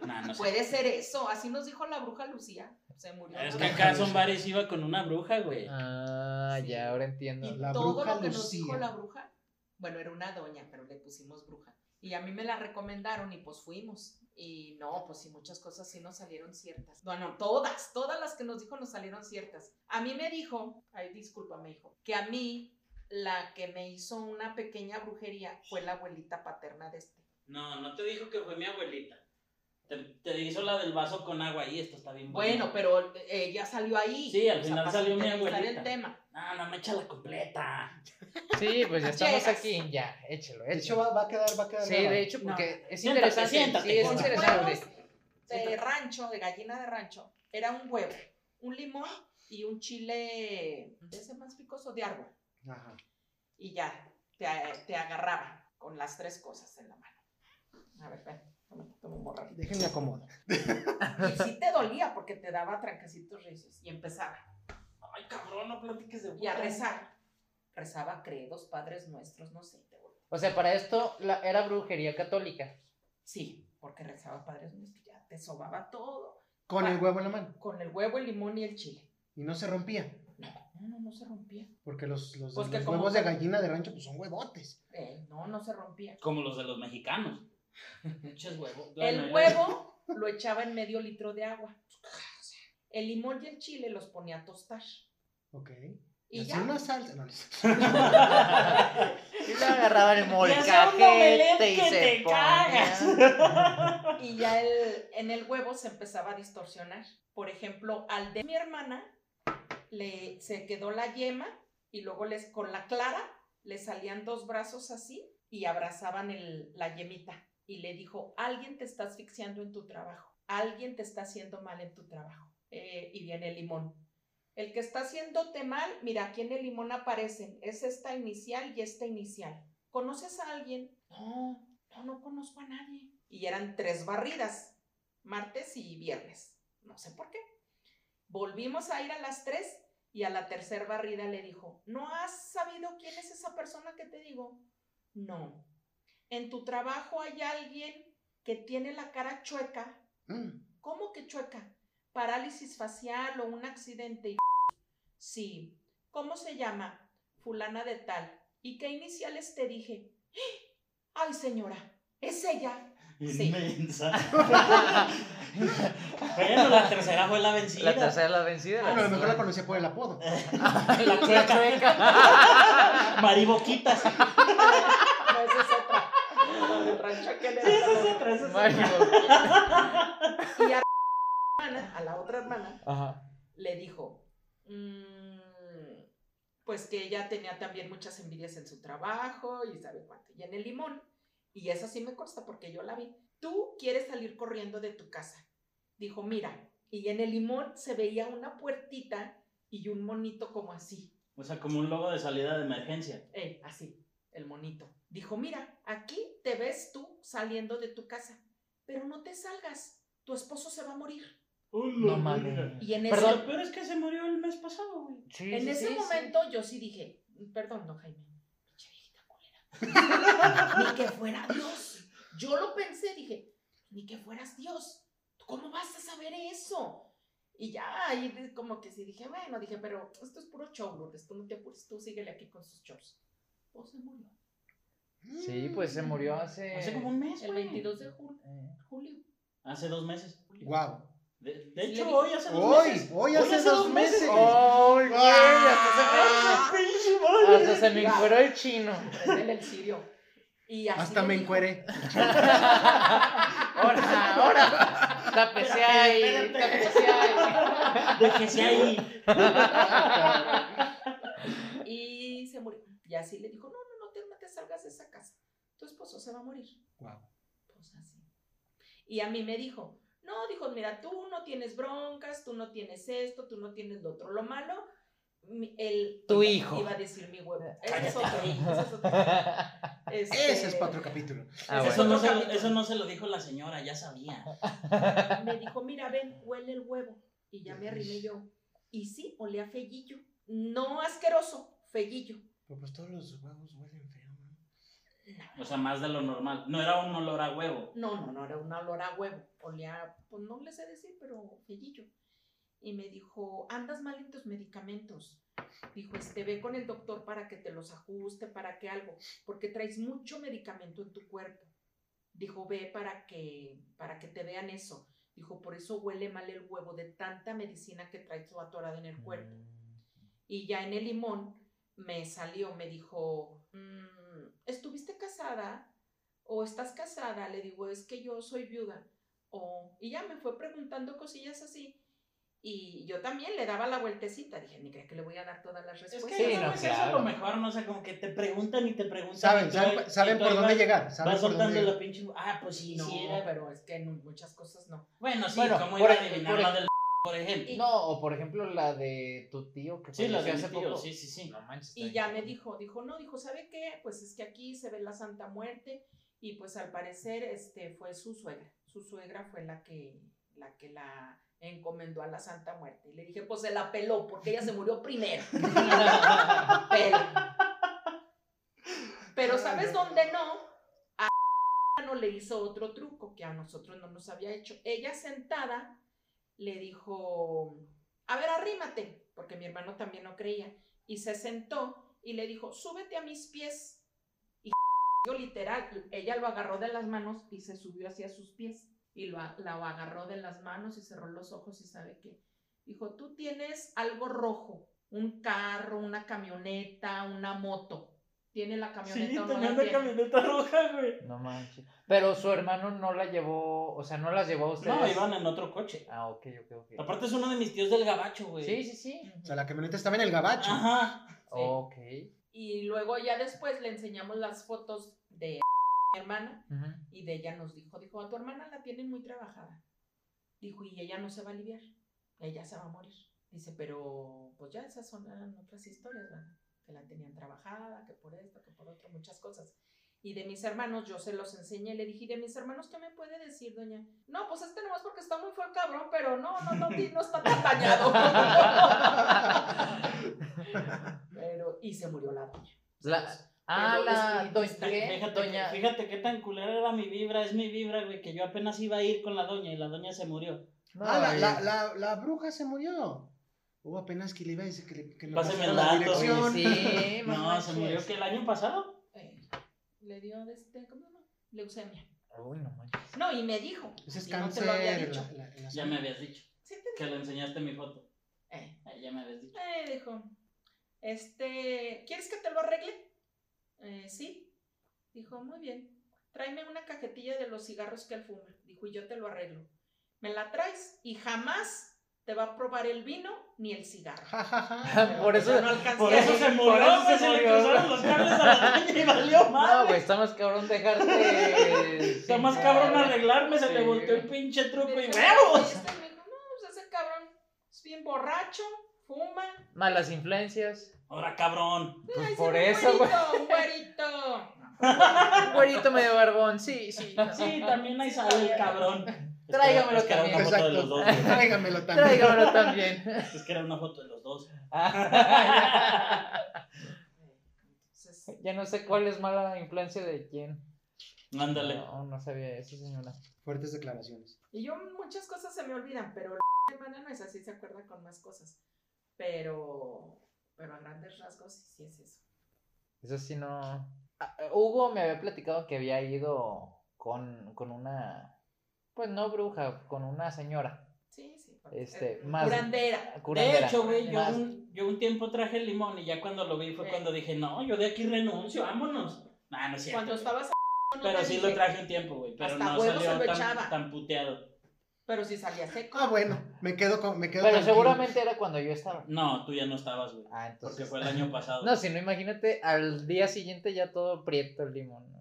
No, no sé. Puede ser eso, así nos dijo la bruja Lucía. Se murió. Es que acá son bares iba con una bruja, güey. Ah, Sí. ya, ahora entiendo. Y La todo bruja lo que nos dijo Lucía. la bruja, bueno, era una doña, pero le pusimos bruja. Y a mí me la recomendaron y pues fuimos. Y no, pues sí, muchas cosas sí nos salieron ciertas. Bueno, todas, todas las que nos dijo nos salieron ciertas. A mí me dijo, ay, disculpa, me dijo, que a mí la que me hizo una pequeña brujería fue la abuelita paterna de este. No, no te dijo que fue mi abuelita. Te, te hizo la del vaso con agua y esto está bien Bueno, pero ella salió ahí. Sí, al o sea, final para salió mi abuelita. el tema. No, no me echa la completa. Sí, pues ya (laughs) estamos Llegas. aquí, ya, échelo, De hecho, va, va a quedar, va a quedar. Sí, de hecho, No. porque es Siéntate, interesante. siéntate, sí, es interesante. De rancho, de gallina de rancho, era un huevo, un limón y un chile de ese más picoso de árbol. Ajá. Y ya, te, te agarraba con las tres cosas en la mano. A ver, ven, Déjenme acomodo. Y sí te dolía porque te daba tranquecitos recios. Y empezaba. Ay, cabrón, no platiques de Y a rezar. Rezaba credos, padres nuestros, no sé. te- O sea, para esto la, era brujería católica. Sí, porque rezaba padres nuestros. Ya te sobaba todo. Con el huevo en la mano. Con el huevo, el limón y el chile. Y no se rompía. No, no, no, no se rompía. Porque los, los, Pues los como huevos de gallina de rancho pues son huevotes. Eh, no, no se rompía. Como los de los mexicanos. Huevos. (laughs) El huevo lo echaba en medio litro de agua. El limón y el chile los ponía a tostar. Ok. Y ya. una salsa. No. (laughs) Y le agarraban el molcajete y se ponía. (laughs) Y ya el, en el huevo se empezaba a distorsionar. Por ejemplo, al de mi hermana le, se quedó la yema y luego les, con la clara le salían dos brazos así y abrazaban el, la yemita. Y le dijo, alguien te está asfixiando en tu trabajo. Alguien te está haciendo mal en tu trabajo. Eh, y viene el limón. El que está haciéndote mal, mira, aquí en el limón aparecen, es esta inicial y esta inicial. ¿Conoces a alguien? No, no, no conozco a nadie. Y eran tres barridas, martes y viernes. No sé por qué. Volvimos a ir a las tres y a la tercera barrida le dijo, ¿no has sabido quién es esa persona que te digo? No. En tu trabajo hay alguien que tiene la cara chueca. Mm. ¿Cómo que chueca? Parálisis facial o un accidente. y Sí. ¿Cómo se llama? Fulana de tal. ¿Y qué iniciales te dije? (gasps) Ay, señora, es ella. Sí. Inmensa. (laughs) bueno, la tercera fue la vencida. La tercera la vencida. Bueno, a lo mejor la conocía por el apodo. (laughs) La chueca. Mariboquitas. (laughs) No, esa es otra. La del rancho Sí, esa es otra. otra, esa es Mario. (laughs) Y a, hermana, a la otra hermana Ajá. le dijo, "Mm, pues que ella tenía también muchas envidias en su trabajo y sabe cuánto. Y en el limón, y esa sí me consta porque yo la vi, tú quieres salir corriendo de tu casa. Dijo, mira, y en el limón se veía una puertita y un monito como así. O sea, como un logo de salida de emergencia. Eh, así, el monito. Dijo, mira, aquí te ves tú saliendo de tu casa, pero no te salgas, tu esposo se va a morir. No mames. Y en ese, Perdón, pero es que se murió el mes pasado, güey. Sí, en sí, ese sí, sí. momento yo sí dije, perdón, don Jaime, pinche viejita culera. (laughs) ni que fuera Dios. Yo lo pensé, dije, ni que fueras Dios. ¿Tú ¿Cómo vas a saber eso? Y ya, ahí como que sí dije, bueno, dije, pero esto es puro show, Lourdes, tú no te apures, tú síguele aquí con sus shows. Pues se murió. Sí, pues se murió hace. Hace como un mes, El güey. 22 de jul- Eh, julio. Hace dos meses. Wow. De, hecho, hoy hace dos Hoy, meses. hoy hace dos meses. ¡Ay, güey! Hasta se Ah, me, ¡Pinche madre! hasta se me encueró el chino. El cirio. Y así Hasta le me dijo. encueré. Ahora, ahora. Tapese ahí, Espérate, tapese ahí. Déjese ahí. Y se murió. Y así le dijo, no te, salgas de esa casa. Tu esposo se va a morir. Wow. Pues así. Y a mí me dijo, no, dijo, mira, tú no tienes broncas, tú no tienes esto, tú no tienes lo otro. Lo malo, el... Tu iba- hijo. Iba a decir mi huevo. Ese es otro. (laughs) ese es otro. Este, Ese es para otro capítulo. Ah, eso, no se lo, capítulo. eso no se lo dijo la señora, ya sabía. (laughs) Me dijo, mira, ven, huele el huevo. Y ya me arrimé yo. Y sí, olía fellillo. No asqueroso, fellillo. Pero pues todos los huevos huelen ¿no? O sea, más de lo normal. No era un olor a huevo. No, no, no, era un olor a huevo. Olía, pues no le sé decir, pero fellillo. Y me dijo, andas mal en tus medicamentos. Dijo, este, ve con el doctor para que te los ajuste, para que algo, porque traes mucho medicamento en tu cuerpo. Dijo, ve para que, para que te vean eso. Dijo, por eso huele mal el huevo de tanta medicina que traes tú atorada en el cuerpo. Y ya en el limón me salió, me dijo, "Mm, ¿estuviste casada? ¿O estás casada? Le digo, es que yo soy viuda. O, y ya me fue preguntando cosillas así. Y yo también le daba la vueltecita. Dije, ni crees que le voy a dar todas las Es respuestas. que Sí, no, creo que eso es lo mejor, no sé, como que te preguntan y te preguntan. Saben, saben, por dónde vas- llegar. Saben Vas por soltando dónde la pinche. Ah, pues sí, no, sí era. pero es que en muchas cosas no. Bueno, sí, Bueno, ¿cómo por iba a adivinar la del por ejemplo? No, o por ejemplo la de tu tío que Sí, la de mi hace tío, poco. sí, sí, sí. No manches. está Y ya me dijo, dijo, no, dijo, ¿sabe qué? Pues es que aquí se ve la Santa Muerte y pues al parecer este fue su suegra. Su suegra fue la que la que la encomendó a la Santa Muerte. Y le dije, pues se la peló porque ella se murió primero. (laughs) Pero, pero ¿sabes dónde no? A no le hizo otro truco que a nosotros no nos había hecho. Ella sentada le dijo, a ver, arrímate, porque mi hermano también no creía. Y se sentó y le dijo, súbete a mis pies. Y (laughs) yo literal, ella lo agarró de las manos y se subió hacia sus pies. Y lo, agarró de las manos y cerró los ojos y sabe qué. Dijo, tú tienes algo rojo, un carro, una camioneta, una moto. ¿Tiene la camioneta Sí, no tenía la camioneta roja, güey. No manches. Pero su hermano no la llevó, o sea, no las llevó a ustedes. No, iban en otro coche. Ah, ok, ok, ok. Aparte es uno de mis tíos del gabacho, güey. Sí, sí, sí. O sea, la camioneta estaba en el gabacho. Ajá. Ok. Y luego ya después le enseñamos las fotos de mi hermana Ujú. y de ella nos dijo, dijo, a tu hermana la tienen muy trabajada. Dijo, y ella no se va a aliviar, ella se va a morir. Dice, pero pues ya esas son eran otras historias, ¿verdad? Que la tenían trabajada, que por esto, que por otro, muchas cosas. Y de mis hermanos, yo se los enseñé, le dije, ¿y de mis hermanos qué me puede decir, doña? No, pues este nomás porque está muy el cabrón, pero no, no, no, no está tan dañado. (laughs) pero, y se murió la doña. La- ah, la doña. Fíjate, doña. fíjate qué tan culera era mi vibra, es mi vibra, güey, que yo apenas iba a ir con la doña y la doña se murió. No, ah, la, la, la, la bruja se murió. Hubo apenas que le iba a decir que, le- que le Pásame el la dato, dirección. Sí, (laughs) No, se murió que el año pasado. Eh, le dio de este, ¿cómo se llama? Leucemia. Uy, no manches. No, y me dijo. Ese es y no te cáncer. lo había dicho. la- la- la- Ya me habías dicho Sí, te que le enseñaste mi foto. Eh, Eh, ya me habías dicho. eh, dijo, este, ¿quieres que te lo arregle? Eh, sí. Dijo, muy bien. Tráeme una cajetilla de los cigarros que él fuma. Dijo, y yo te lo arreglo. Me la traes y jamás te va a probar el vino ni el cigarro. Ja, ja, ja. Pero, (laughs) Por eso- ya no alcancé Por eso se murió, eso se se le cruzaron los cables a la (laughs) doña y valió mal. No, güey, está más cabrón dejarte. (laughs) Está más cabrón arreglarme, se le Sí. volteó el pinche truco y huevos. "Este", me dijo, no, pues ese cabrón es bien borracho, fuma. Malas influencias. Ahora, cabrón. Pues Ay, por un eso, güey. un güerito. Un güerito medio barbón, sí, sí. no. Sí, también ahí sale el cabrón. Tráigamelo es que era también. una foto de los dos. güey. Tráigamelo también. Tráigamelo (laughs) también. Es que era una foto de los dos. (laughs) Ya no sé cuál es mala influencia de quién. Ándale. No, no sabía eso, señora. Fuertes declaraciones. y yo muchas cosas se me olvidan, pero la (laughs) hermana no es así, se acuerda con más cosas. Pero, pero a grandes rasgos sí, sí es eso. Eso sí no. Ah, Hugo me había platicado que había ido con, con una. Pues no bruja, con una señora. Sí, sí. Este, eh, más- Curandera. De hecho, güey, yo un, yo un tiempo traje el limón y ya cuando lo vi fue Sí. cuando dije, no, yo de aquí renuncio, vámonos. Nah, no es cierto. Cuando estabas (laughs) no Pero sí dije, lo traje un tiempo, güey. Pero Hasta no salió tan, tan puteado. Pero si salía seco. Ah, bueno, me quedo con. Me quedo Pero tranquilo. seguramente era cuando yo estaba. No, tú ya no estabas, güey. Ah, entonces. Porque fue el año pasado. (laughs) No, si no, imagínate al día siguiente ya todo prieto el limón.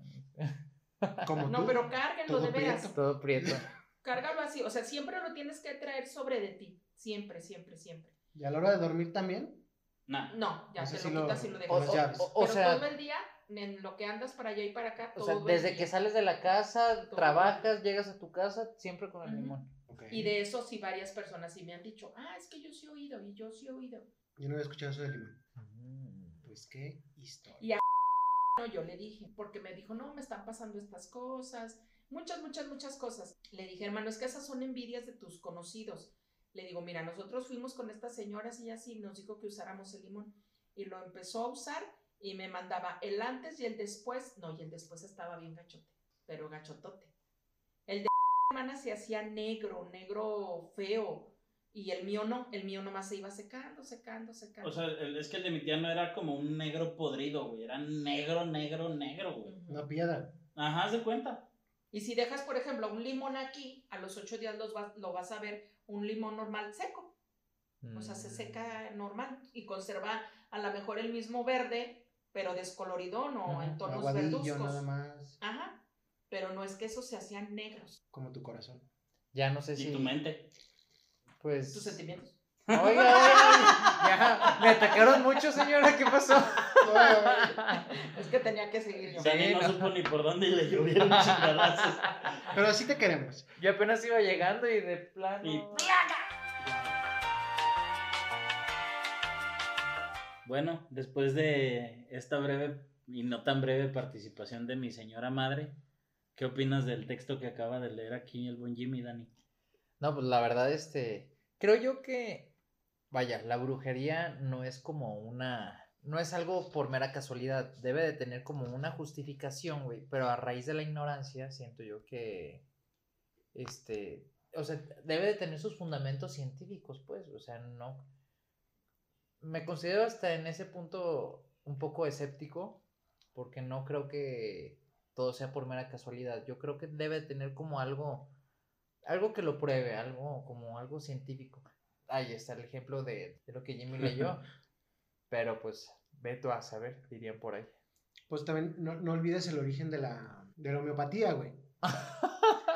¿No? Como No, tú. pero cárguenlo todo de veras. prieto. Todo prieto. Cárgalo así. O sea, siempre lo tienes que traer sobre de ti. Siempre, siempre, siempre. ¿Y a la hora de dormir también? Nah. No, ya te sí lo lo- quitas y lo O, dejas. o- o Pero sea, todo el día, en lo que andas para allá y para acá, o todo sea, el desde día. que sales de la casa, trabajas, llegas a tu casa, siempre con el limón. Y de eso sí varias personas sí me han dicho, ah, es que yo sí he oído, y yo sí he oído. Yo no había escuchado eso de limón. Mm. Pues qué historia. Y a No, yo le dije, porque me dijo, no, me están pasando estas cosas, muchas, muchas, muchas cosas. Le dije, hermano, es que esas son envidias de tus conocidos. Le digo, mira, nosotros fuimos con estas señoras y así nos dijo que usáramos el limón. Y lo empezó a usar y me mandaba el antes y el después. No, y el después estaba bien gachote, pero gachotote. El de hermana se hacía negro, negro feo. Y el mío no, el mío nomás se iba secando, secando, secando. O sea, el- es que el de mi tía no era como un negro podrido, güey. Era negro, negro, negro, güey. Una piedra. Ajá, haz de cuenta. Y si dejas, por ejemplo, un limón aquí, a los ocho días los vas- lo vas a ver un limón normal seco. O sea, se Mm. seca normal y conserva a lo mejor el mismo verde, pero descoloridón o en Ujú, tonos Aguadillo, verduzcos. nada más. Ajá. Pero no es que esos se hacían negros. Como tu corazón. Ya no sé Y si. tu mente. Pues. Tus sentimientos. Oiga, oiga, ya. Me atacaron mucho, señora. ¿Qué pasó? Es que tenía que seguir yo. Sí. No, no. supo ni por dónde le llovieron chingadazos. Pero sí te queremos. Yo apenas iba llegando y de plano. Y- Bueno, después de esta breve y no tan breve participación de mi señora madre, ¿qué opinas del texto que acaba de leer aquí el buen Jimmy, Dani? No, pues la verdad, este. Creo yo que. Vaya, la brujería no es como una. No es algo por mera casualidad. Debe de tener como una justificación, güey. Pero a raíz de la ignorancia, siento yo que. Este. O sea, debe de tener sus fundamentos científicos, pues. O sea, no. Me considero hasta en ese punto un poco escéptico. Porque no creo que todo sea por mera casualidad. Yo creo que debe de tener como algo algo que lo pruebe, algo como algo científico. Ahí está el ejemplo de, de lo que Jimmy leyó. (laughs) Pero pues, ve tú a saber, dirían por ahí. Pues también no, no olvides el origen de la, de la homeopatía, güey.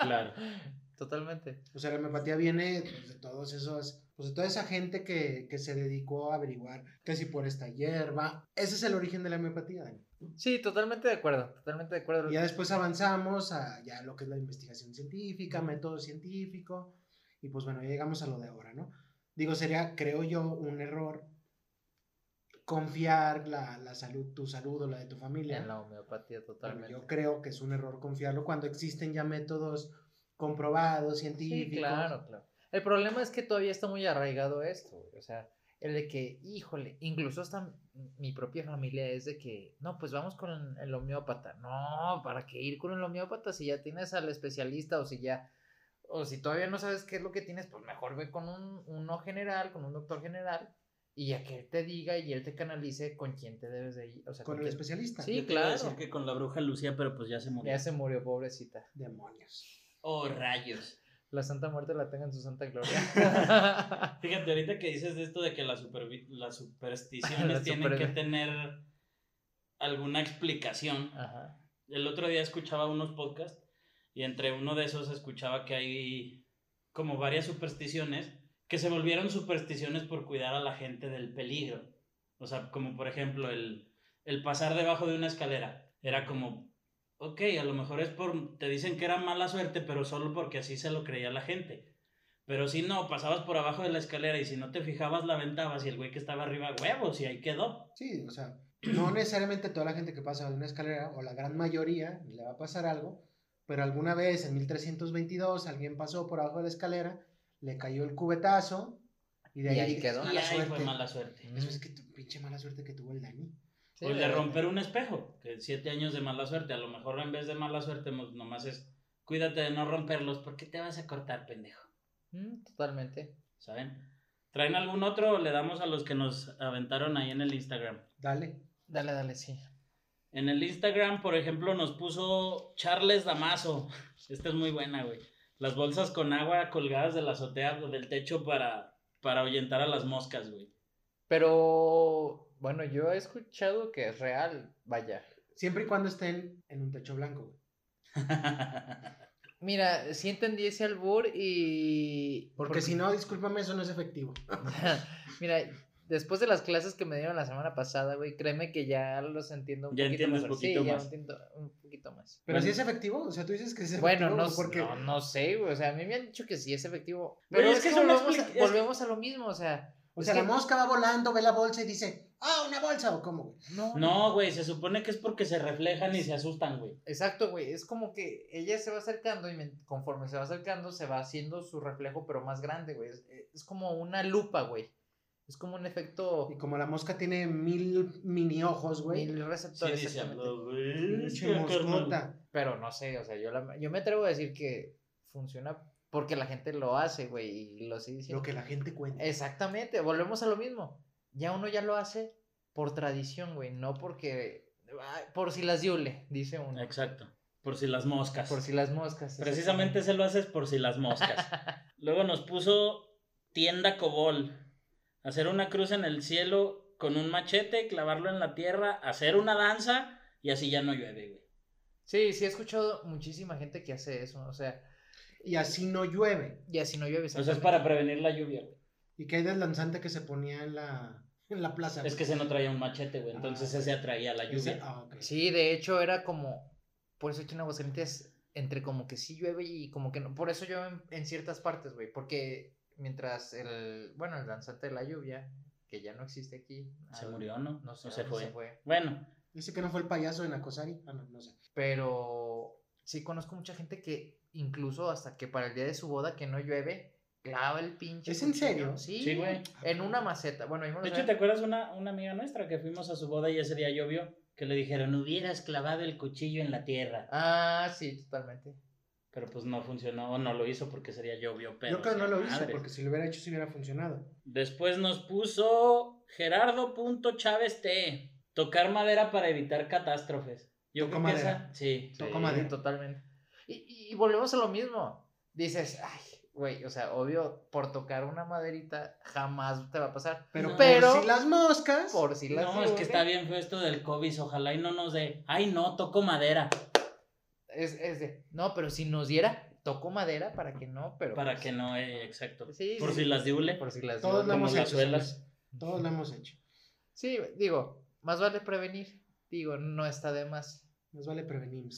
Claro. (laughs) Totalmente. O sea, la homeopatía viene pues, de todos esos, pues toda esa gente que, que se dedicó a averiguar que si por esta hierba. Ese es el origen de la homeopatía, Dani. Sí, totalmente de acuerdo, totalmente de acuerdo. Y ya después avanzamos a ya lo que es la investigación científica, método científico, y pues bueno, ya llegamos a lo de ahora, ¿no? Digo, sería, creo yo, un error confiar la, la salud, tu salud o la de tu familia. En la homeopatía, Bueno, totalmente. yo creo que es un error confiarlo cuando existen ya métodos comprobados, científicos. Sí, claro, claro. El problema es que todavía está muy arraigado esto, güey, O sea, el de que, híjole, incluso hasta mi propia familia es de que, no, pues vamos con el homeópata. No, ¿para qué ir con el homeópata si ya tienes al especialista o si ya, o si todavía no sabes qué es lo que tienes, pues mejor ve con un, uno general, con un doctor general y ya que él te diga y él te canalice con quién te debes de ir. O sea, Con el quién- especialista. Sí, Yo te iba a claro. decir que con la bruja Lucía, pero pues ya se murió. Ya se murió, pobrecita. Demonios. Oh, rayos. La Santa Muerte la tenga en su santa gloria. (laughs) Fíjate, ahorita que dices de esto de que las, supervi- las supersticiones (laughs) tienen super- que tener alguna explicación. Ajá. El otro día escuchaba unos podcasts y entre uno de esos escuchaba que hay como varias supersticiones que se volvieron supersticiones por cuidar a la gente del peligro. O sea, como por ejemplo el, el pasar debajo de una escalera. Era como, ok, a lo mejor es por, te dicen que era mala suerte, pero solo porque así se lo creía la gente. Pero si no, pasabas por abajo de la escalera y si no te fijabas la aventabas y el güey que estaba arriba, huevos, y ahí quedó. Sí, o sea, no necesariamente toda la gente que pasa de una escalera, o la gran mayoría, le va a pasar algo, pero alguna vez en 1322 alguien pasó por abajo de la escalera, le cayó el cubetazo, y de Y ahí, quedó. Y mala ahí suerte. fue mala suerte. Eso es que pinche mala suerte que tuvo el Dani. Sí, Pues de romper un espejo, que siete años de mala suerte, a lo mejor en vez de mala suerte mo- nomás es cuídate de no romperlos porque te vas a cortar, pendejo, Mm, totalmente. ¿saben? ¿Traen algún otro o le damos a los que nos aventaron ahí en el Instagram? Dale. Dale, dale, sí. En el Instagram, por ejemplo, nos puso Charles Damaso. Esta es muy buena, güey. Las bolsas con agua colgadas de la azotea o del techo para, para ahuyentar a las moscas, güey. Pero, bueno, yo he escuchado que es real, vaya. Siempre y cuando estén en un techo blanco. güey. (laughs) Mira, sí entendí ese albur y... Porque si no, discúlpame, eso no es efectivo. (laughs) Mira, después de las clases que me dieron la semana pasada, güey, créeme que ya los entiendo un Ya poquito entiendes mejor. poquito sí, ya más. entiendo un poquito más. Pero Bueno. si es efectivo, o sea, tú dices que es Bueno, efectivo. no, porque no, no sé, güey, o sea, a mí me han dicho que sí es efectivo. Pero es es que volvemos, a, volvemos lo mismo, o sea... O sea, que- la mosca va volando, ve la bolsa y dice, ¡Ah, una bolsa! ¿O cómo, güey? No, No, güey, se supone que es porque se reflejan y se asustan, güey. Exacto, güey. Es como que ella se va acercando y conforme se va acercando se va haciendo su reflejo, pero más grande, güey. Es, es como una lupa, güey. Es como un efecto. Y como la mosca tiene mil mini ojos, güey. Mil Sí, receptores. dice, exactamente. Pinche "Bestia, carnal". moscota. Pero no sé, o sea, yo, la- yo me atrevo a decir que funciona porque la gente lo hace, güey, y lo sigue diciendo. Lo que la gente cuenta. Exactamente, volvemos a lo mismo. Ya uno ya lo hace por tradición, güey, no porque. Por si las diule, dice uno. Exacto. Por si las moscas. Por si las moscas. Precisamente se lo haces por si las moscas. (laughs) Luego nos puso tienda Cobol. Hacer una cruz en el cielo con un machete, clavarlo en la tierra, hacer una danza y así ya no llueve, güey. Sí, sí, he escuchado muchísima gente que hace eso, o sea, Y así no llueve. y así no llueve. Pues es exactamente. para prevenir la lluvia, güey. ¿Y qué hay del danzante que se ponía en la, en la plaza? Es que ese no traía un machete, güey. Entonces Ah, ese atraía la lluvia. ah. Sí, de hecho era como, por eso aquí en Aguascalientes, entre como que sí llueve y como que no, por eso llueve en, en ciertas partes, güey, porque mientras el, bueno, el danzante de la lluvia, que ya no existe aquí. Se murió, ¿no? No sé, O se fue. Bueno, Dice que no fue el payaso de Nacosari. Ah, no, no sé. Pero sí conozco mucha gente que incluso hasta que para el día de su boda que no llueve, clava el pinche. ¿Es en serio? Sí, Sí, güey. En una maceta. Bueno, ahí me lo de hecho. ¿te acuerdas una, una amiga nuestra que fuimos a su boda y ese día llovió? Que le dijeron, hubieras clavado el cuchillo en la tierra. Ah, sí, totalmente. Pero pues no funcionó, o no lo hizo porque sería llovió, pero. Yo creo que no lo hizo, porque si lo hubiera hecho, sí hubiera funcionado. Después nos puso Gerardo.Chávez T. Tocar madera para evitar catástrofes. Yo Toco creo que madera. esa. Sí. Toco Sí, madera. Totalmente. Y, y volvemos a lo mismo. Dices, ay, güey, o sea, obvio, por tocar una maderita jamás te va a pasar. Pero, No. Pero- por si las moscas. Por si las No, es que está bien feo esto del COVID. Ojalá y no nos dé. Ay, no, toco madera. Es, es de, no, pero si nos diera, toco madera para que no, pero. Para pues, que no, eh, exacto. Sí, Por sí. si las diule. Por si las Todos lo hemos hecho. suelas. Todos lo hemos hecho. Sí, digo, más vale prevenir. Digo, no está de más. Nos vale prevenir.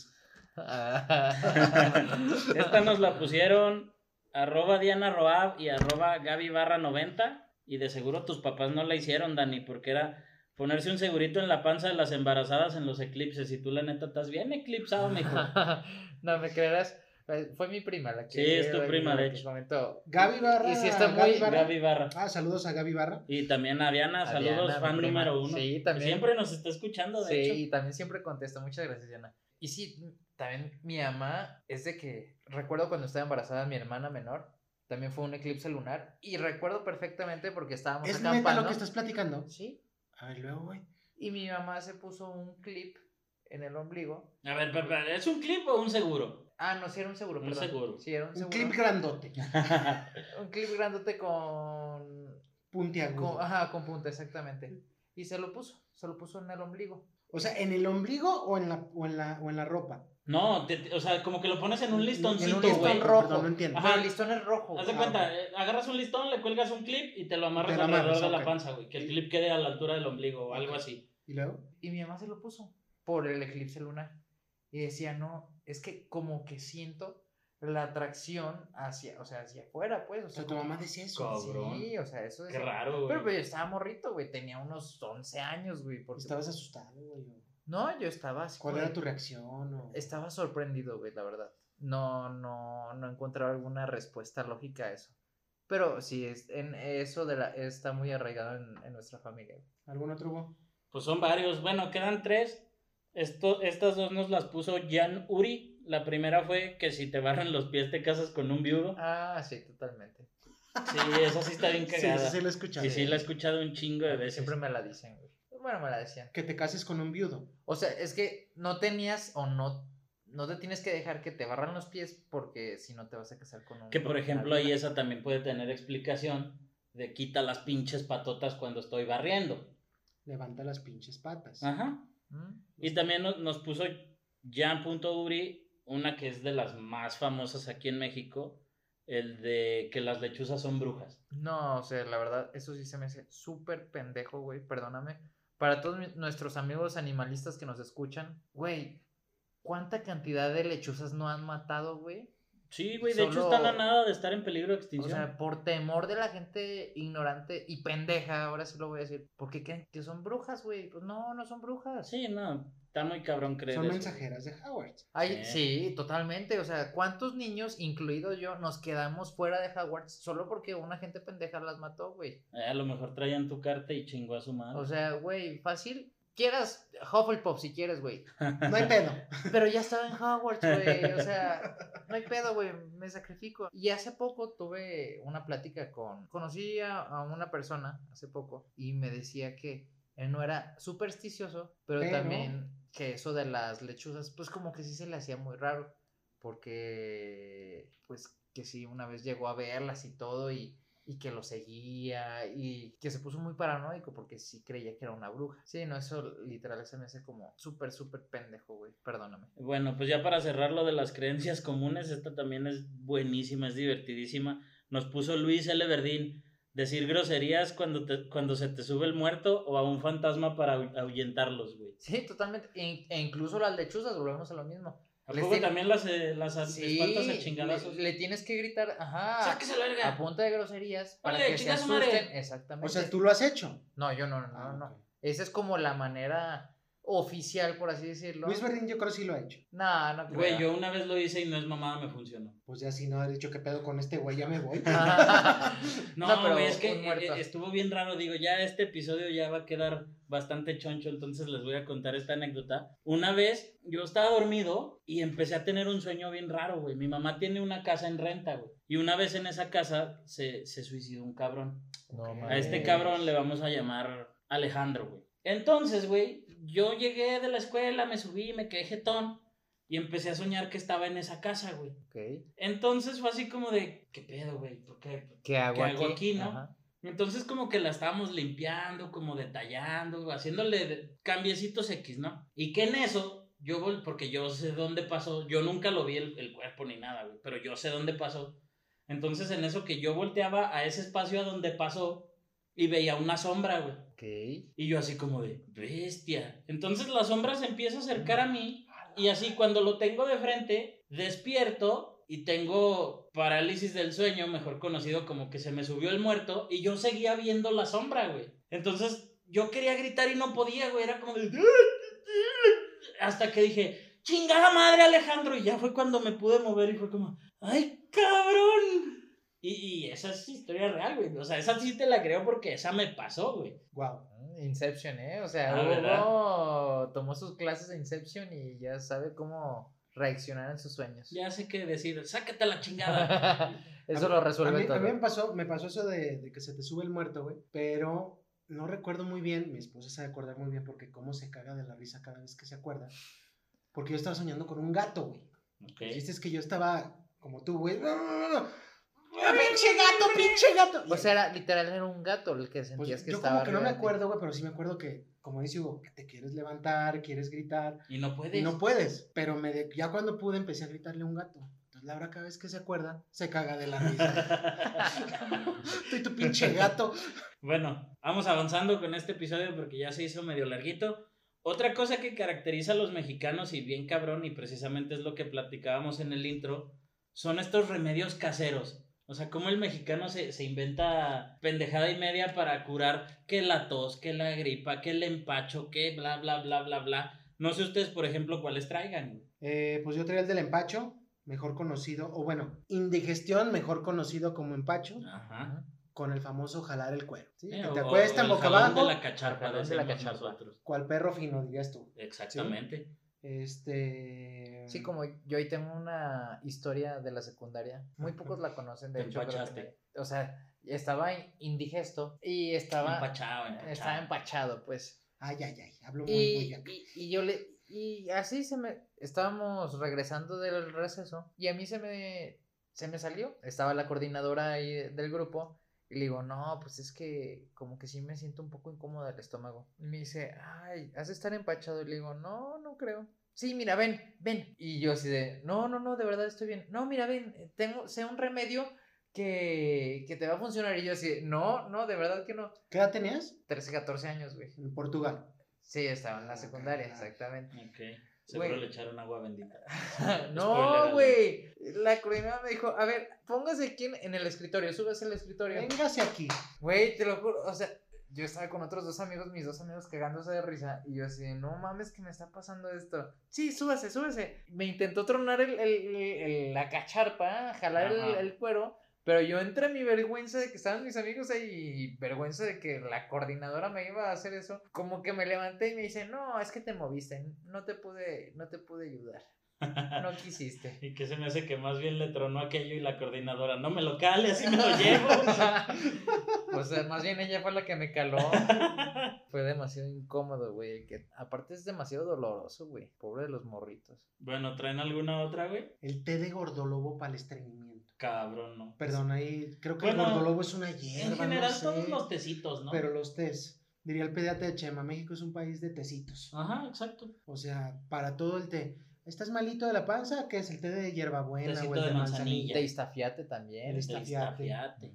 (laughs) (laughs) Esta nos la pusieron arroba Diana Roab y arroba Gaby barra 90. Y de seguro tus papás no la hicieron, Dani, porque era ponerse un segurito en la panza de las embarazadas en los eclipses. Y tú, la neta, estás bien eclipsado, mijo. (laughs) no me creerás. eh, Fue mi prima la que. Sí, es tu prima, de hecho. comentó. Gaby Barra, Y si está Gaby muy. Barra. Gaby barra. Ah, saludos a Gaby Barra. Y también a Diana, A saludos, Diana, fan número uno. Sí, también. Siempre nos está escuchando, de Sí, hecho. y también siempre contesta. Muchas gracias, Diana. Y sí, también mi mamá es de que. Recuerdo cuando estaba embarazada mi hermana menor. También fue un eclipse lunar. Y recuerdo perfectamente porque estábamos ¿Es acampando. lo que estás platicando? Sí. A ver, luego, güey. Y mi mamá se puso un clip en el ombligo. A ver, pero, pero, ¿es un clip o un seguro? Ah, no, sí era un seguro, Un perdón. seguro. Sí, era un Un seguro. clip grandote. (laughs) Un clip grandote con. Puntiagudo. con ajá, con punta, exactamente. Y se lo puso. Se lo puso en el ombligo. O sea, ¿en el ombligo o en la, o en la, o en la ropa? No, te- te- o sea, como que lo pones en un listoncito, En un güey. listón rojo. Perdón, no entiendo. Ajá. Pero el listón es rojo. Haz de güey. cuenta, eh, agarras un listón, le cuelgas un clip y te lo amarras Te lo alrededor amarras, de la panza, güey. Que el clip quede a la altura del ombligo o algo así. ¿Y luego? Y mi mamá se lo puso por el eclipse lunar. Y decía, no, es que como que siento la atracción hacia, o sea, hacia afuera, pues. O sea, tu mamá decía eso. Cabrón. Sí, o sea, eso Qué decía. raro, güey. Pero pues yo estaba morrito, güey. Tenía unos 11 años, güey. Porque... Estabas asustado, güey. No, yo estaba así. ¿Cuál era tu reacción? o- Estaba sorprendido, güey, la verdad. No, no, no encontraba alguna respuesta lógica a eso. Pero sí, es, en eso de la, está muy arraigado en, en nuestra familia. güey. ¿Algún otro hubo? Pues son varios. Bueno, quedan tres. Esto, estas dos nos las puso Jan Uri. La primera fue que si te barran los pies te casas con un viudo. Ah, sí, totalmente. Sí, esa sí está bien (laughs) Sí, cagada. sí, sí lo he escuchado. Y sí, la he escuchado un chingo de veces. Siempre me la dicen, güey. Bueno, me la decían. Que te cases con un viudo. O sea, es que no tenías o no, no te tienes que dejar que te barran los pies porque si no te vas a casar con un... Que por ejemplo ahí esa también puede tener explicación de quita las pinches patotas cuando estoy barriendo. Levanta las pinches patas. Ajá. ¿Mm? Y también nos, nos puso Jan.uri, una que es de las más famosas aquí en México, el de que las lechuzas son brujas. No, o sea, la verdad, eso sí se me hace súper pendejo, güey, perdóname. Para todos nuestros amigos animalistas que nos escuchan, güey, ¿cuánta cantidad de lechuzas no han matado, güey? Sí, güey, de hecho están a nada de estar en peligro de O extinción. sea, por temor de la gente ignorante y pendeja, ahora sí lo voy a decir. Porque creen que son brujas, güey. Pues no, no son brujas. sí, no, está muy cabrón creer Son eso. mensajeras de Howard. Ay, Sí. sí. totalmente. O sea, ¿cuántos niños, incluido yo, nos quedamos fuera de Hogwarts solo porque una gente pendeja las mató, güey? Eh, a lo mejor traían tu carta y chingó a su madre. O sea, güey, fácil. Quieras Hufflepuff si quieres, güey. (laughs) No hay pedo. Pero ya estaba en Hogwarts, güey. O (laughs) sea, no hay pedo, güey. Me sacrifico. Y hace poco tuve una plática con. Conocí a, a una persona hace poco y me decía que él no era supersticioso, pero, Pero- también que eso de las lechuzas, pues como que sí se le hacía muy raro. Porque, pues, que sí, una vez llegó a verlas y todo y. Y que lo seguía y que se puso muy paranoico porque sí creía que era una bruja. Sí, no, eso literal se me hace como súper, súper pendejo, güey. Perdóname. Bueno, pues ya para cerrar lo de las creencias comunes, esta también es buenísima, es divertidísima. Nos puso Luis L. Verdín, decir groserías cuando, te- cuando se te sube el muerto o a un fantasma para ahu- ahuyentarlos, güey. Sí, totalmente. E, e incluso las lechuzas, volvemos a lo mismo. ¿A poco tiene- también las, eh, las Sí, espantas a chingadazos? le, le tienes que gritar, ajá, ¡Sáquese la verga! a punta de groserías para Órale, que se su madre. asusten. Exactamente. O sea, tú lo has hecho. No, yo no, no, Ah, no. ok. Esa es como la manera oficial, por así decirlo. Luis Verdín yo creo que sí lo ha hecho. No, no creo. Güey, yo una vez lo hice y no es mamada, me funcionó. Pues ya si no ha dicho qué pedo con este güey, ya me voy. (laughs) No, No, pero güey, es que muerto. eh, estuvo bien raro. Digo, ya este episodio ya va a quedar bastante choncho, entonces les voy a contar esta anécdota. Una vez yo estaba dormido y empecé a tener un sueño bien raro, güey. Mi mamá tiene una casa en renta, güey. Y una vez en esa casa se, se suicidó un cabrón. No, A este cabrón le vamos a llamar Alejandro, güey. Entonces, güey, yo llegué de la escuela, me subí, me quedé jetón y empecé a soñar que estaba en esa casa, güey. Ok. Entonces fue así como de, ¿qué pedo, güey? ¿Por qué? ¿Qué hago, ¿Qué hago aquí? aquí, no? Ajá. Entonces como que la estábamos limpiando, como detallando, haciéndole cambiecitos X, ¿no? Y que en eso, yo voy, porque yo sé dónde pasó, yo nunca lo vi el, el cuerpo ni nada, güey, pero yo sé dónde pasó. Entonces en eso que yo volteaba a ese espacio a donde pasó y veía una sombra, güey. Ok. Y yo así como de, bestia. Entonces la sombra se empieza a acercar a mí y así cuando lo tengo de frente, despierto y tengo parálisis del sueño, mejor conocido como que se me subió el muerto y yo seguía viendo la sombra, güey. Entonces yo quería gritar y no podía, güey, era como de... Hasta que dije, chingada madre Alejandro, y ya fue cuando me pude mover y fue como, ay, cabrón. Y, y esa es historia real, güey. O sea, esa sí te la creo porque esa me pasó, güey. Wow. Mm, Inception, ¿eh? O sea, Ah, tomó sus clases de Inception y ya sabe cómo reaccionar en sus sueños. Ya sé qué decir, sácate la chingada. (laughs) Eso mí- lo resuelve a mí, todo. A mí me pasó, me pasó eso de, de que se te sube el muerto, güey. Pero no recuerdo muy bien. Mi esposa sabe acordar muy bien porque cómo se caga de la risa cada vez que se acuerda. Porque yo estaba soñando con un gato, güey. Ok. El chiste es que yo estaba como tú, güey. ¡Pinche gato, pinche gato! O sea, era, literal era un gato el que Pues sentías que yo estaba como que no me acuerdo, güey, pero sí me acuerdo que, como dice Hugo, que te quieres levantar, quieres gritar. Y no puedes. Y no puedes, pero me de- ya cuando pude empecé a gritarle a un gato. Entonces Laura cada vez que se acuerda, se caga de la risa. (laughs) Tú y tu pinche gato. Bueno, vamos avanzando con este episodio porque ya se hizo medio larguito. Otra cosa que caracteriza a los mexicanos y bien cabrón, y precisamente es lo que platicábamos en el intro, son estos remedios caseros. O sea, cómo el mexicano se, se inventa pendejada y media para curar que la tos, que la gripa, que el empacho, que bla, bla, bla, bla, bla. No sé ustedes, por ejemplo, cuáles traigan. Eh, pues yo traía el del empacho, mejor conocido, o bueno, indigestión, mejor conocido como empacho, Ajá. con el famoso jalar el cuero. ¿sí? Eh, que te acuestan boca abajo, de la cacharpa, de la cacharpa. cual perro fino, dirías tú. Exactamente. Este. Sí, como yo ahí tengo una historia de la secundaria. Muy pocos la conocen, de hecho. que o sea, estaba in- indigesto y estaba Empachado, empachado. estaba empachado, pues. Ay, ay, ay, hablo muy, Y, muy acá. y, y yo le y así se me estábamos regresando del receso y a mí se me se me salió. Estaba la coordinadora ahí del grupo y le digo, "No, pues es que como que sí me siento un poco incómodo el estómago." Y me dice, "Ay, has de estar empachado." Y le digo, "No, no creo." Sí, mira, ven, ven. Y yo así de, no, no, no, de verdad estoy bien. No, mira, ven, tengo, sé un remedio que, que te va a funcionar. Y yo así, de, no, no, de verdad que no. ¿Qué edad tenías? 13, 14 años, güey. En Portugal. Sí, estaba en la Ah, secundaria, exactamente. Ok. Seguro Güey. le echaron agua bendita. (laughs) no, güey. La coordinadora me dijo, a ver, póngase aquí en, en el escritorio, súbase al escritorio. Véngase aquí. Güey, te lo juro, o sea, yo estaba con otros dos amigos, mis dos amigos cagándose de risa, y yo así, no mames que me está pasando esto. Sí, súbase, súbase. Me intentó tronar el, el- el- la cacharpa, jalar el cuero, pero yo entre mi vergüenza de que estaban mis amigos ahí y vergüenza de que la coordinadora me iba a hacer eso, como que me levanté y me dice, no, es que te moviste, no te pude, no te pude ayudar. No (laughs) quisiste. Y que se me hace que más bien le tronó aquello y la coordinadora, no me lo cale, así me lo llevo. O (laughs) sea, más bien ella fue la que me caló. (laughs) Fue demasiado incómodo, güey. Que aparte es demasiado doloroso, güey. Pobre de los morritos. bueno, ¿traen alguna otra, güey? El té de gordolobo para el estreñimiento. Cabrón, no. Perdón, ahí creo que Bueno, el gordolobo es una hierba. En general, no sé, todos los tecitos, ¿no? Pero los tés. Diría el pediatra de Chema, México es un país de tecitos. Ajá, exacto. O sea, para todo el té. ¿Estás malito de la panza? ¿Qué es el té de hierbabuena Tecito o el de de manzanilla. manzanilla? De Iztafiate también. El Estafiate.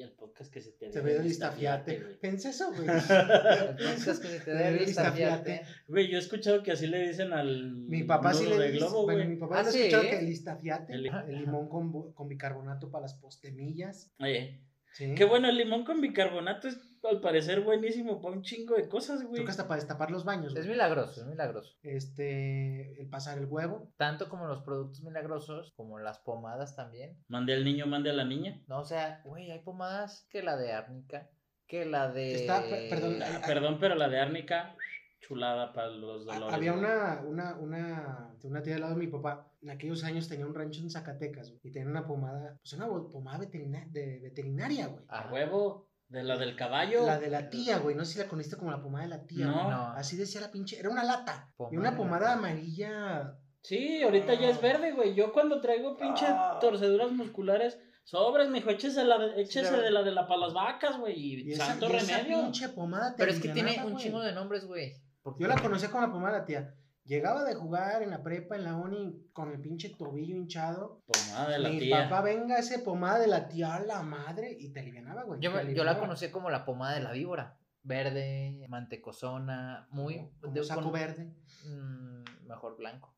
Y el podcast que se te Se ve del del istafiate. güey. Pensé eso, güey. (laughs) El podcast que se te (laughs) dé el El. Iztafiate. Güey, yo he escuchado que así le dicen al Mi papá sí le de dice, globo, bueno, güey. mi papá Ah, ¿sí? escuchado que el istafiate, El- el, limón con, con bicarbonato para las postemillas. Oye, ¿sí? qué bueno, el limón con bicarbonato es al parecer buenísimo para un chingo de cosas, güey. Creo que hasta para destapar los baños. Es güey. milagroso, es milagroso. Este, el pasar el huevo. Tanto como los productos milagrosos, como las pomadas también. Mande al niño, mande a la niña. No, o sea, güey, hay pomadas que la de árnica, que la de. Está- perdón, Ah, perdón, pero la de árnica, chulada para los dolores. Había una, una, una, una tía al lado de mi papá. En aquellos años tenía un rancho en Zacatecas güey, y tenía una pomada, pues una pomada veterina- de veterinaria, güey. A huevo, de la del caballo. La de la tía, güey. No sé si la conociste como la pomada de la tía. No. No. Así decía la pinche. Era una lata. y Pomada una de pomada amarilla. Sí, ahorita ya es verde, güey. Yo cuando traigo pinche Ah. torceduras musculares, sobres, mijo, échese, la de, échese la- de la de la para las vacas, güey. Y Y esa, santo y esa remedio. pinche pomada Pero es que tiene un güey. chingo de nombres, güey. Porque Yo la conocía con la pomada de la tía. Llegaba de jugar en la prepa, en la uni, con el pinche tobillo hinchado. Pomada de la Mi tía. papá, venga, ese pomada de la tía, a la madre, y te alivianaba, güey. Yo, la conocí como la pomada de la víbora. Verde, mantecosona, muy. Como- como de- saco con- verde. mm, mejor blanco.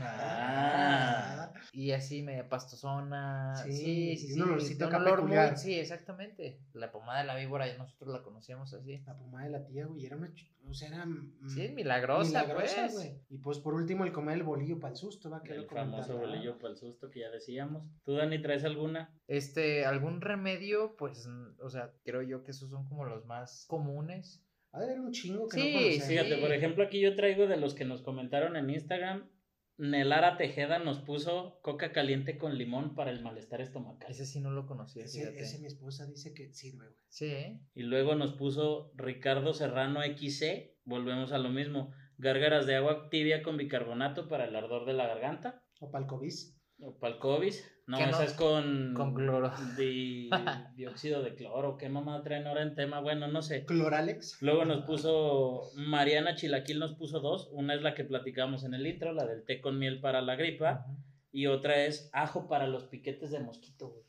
Ah. Y así media pastosona. Sí, Sí, sí, sí. un olorcito acá olor muy- sí, exactamente. La pomada de la víbora, nosotros la conocíamos así. La pomada de la tía, güey. Era una. O sea, era. mm, Sí, milagrosa, pues. güey. Y pues por último, el comer el bolillo para el susto, va que El lo famoso bolillo para el susto que ya decíamos. ¿Tú, Dani, traes alguna? Este, algún remedio, pues, mm, o sea, creo yo que esos son como los más comunes. Ha de haber un chingo que Sí, no conocemos. Fíjate, por ejemplo, aquí yo traigo de los que nos comentaron en Instagram. Nelara Tejeda nos puso coca caliente con limón para el malestar estomacal. Ese sí no lo conocía, Ese, mi esposa dice que sirve, güey. Sí, ¿eh? Y luego nos puso Ricardo Serrano XC. Volvemos a lo mismo. Gárgaras de agua tibia con bicarbonato para el ardor de la garganta. O para COVID. No, esa es con. con cloro. di- (laughs) dióxido de cloro. ¿Qué mamá traen ahora en tema? Bueno, no sé. Cloralex. Luego nos puso Mariana Chilaquil nos puso dos. Una es la que platicamos en el intro, la del té con miel para la gripa. Y otra es ajo para los piquetes de mosquito, güey.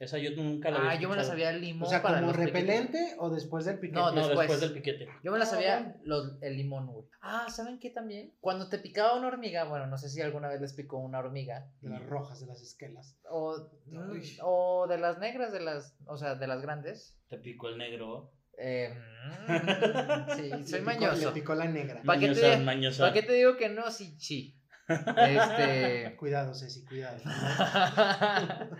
Esa yo nunca la había Ah, yo me la escuchado. sabía el limón O sea, para como los piquetes. repelente o después del piquete. No, No, después. después del piquete. Yo me la Ah, sabía los, el limón, güey. Ah, ¿saben qué también? Cuando te picaba una hormiga, bueno, no sé si alguna vez les picó una hormiga. De las rojas, de las esquelas. O, Uy. mm, o de las negras, de las, o sea, de las grandes. Te picó el negro. Eh, mm, (laughs) sí, Le soy picó- mañoso. Le picó la negra. ¿Pa' qué te- Mañosa, mañosa. ¿Para qué te digo que no? Sí, sí. (laughs) Este. Cuidado, Ceci, cuidado. (laughs)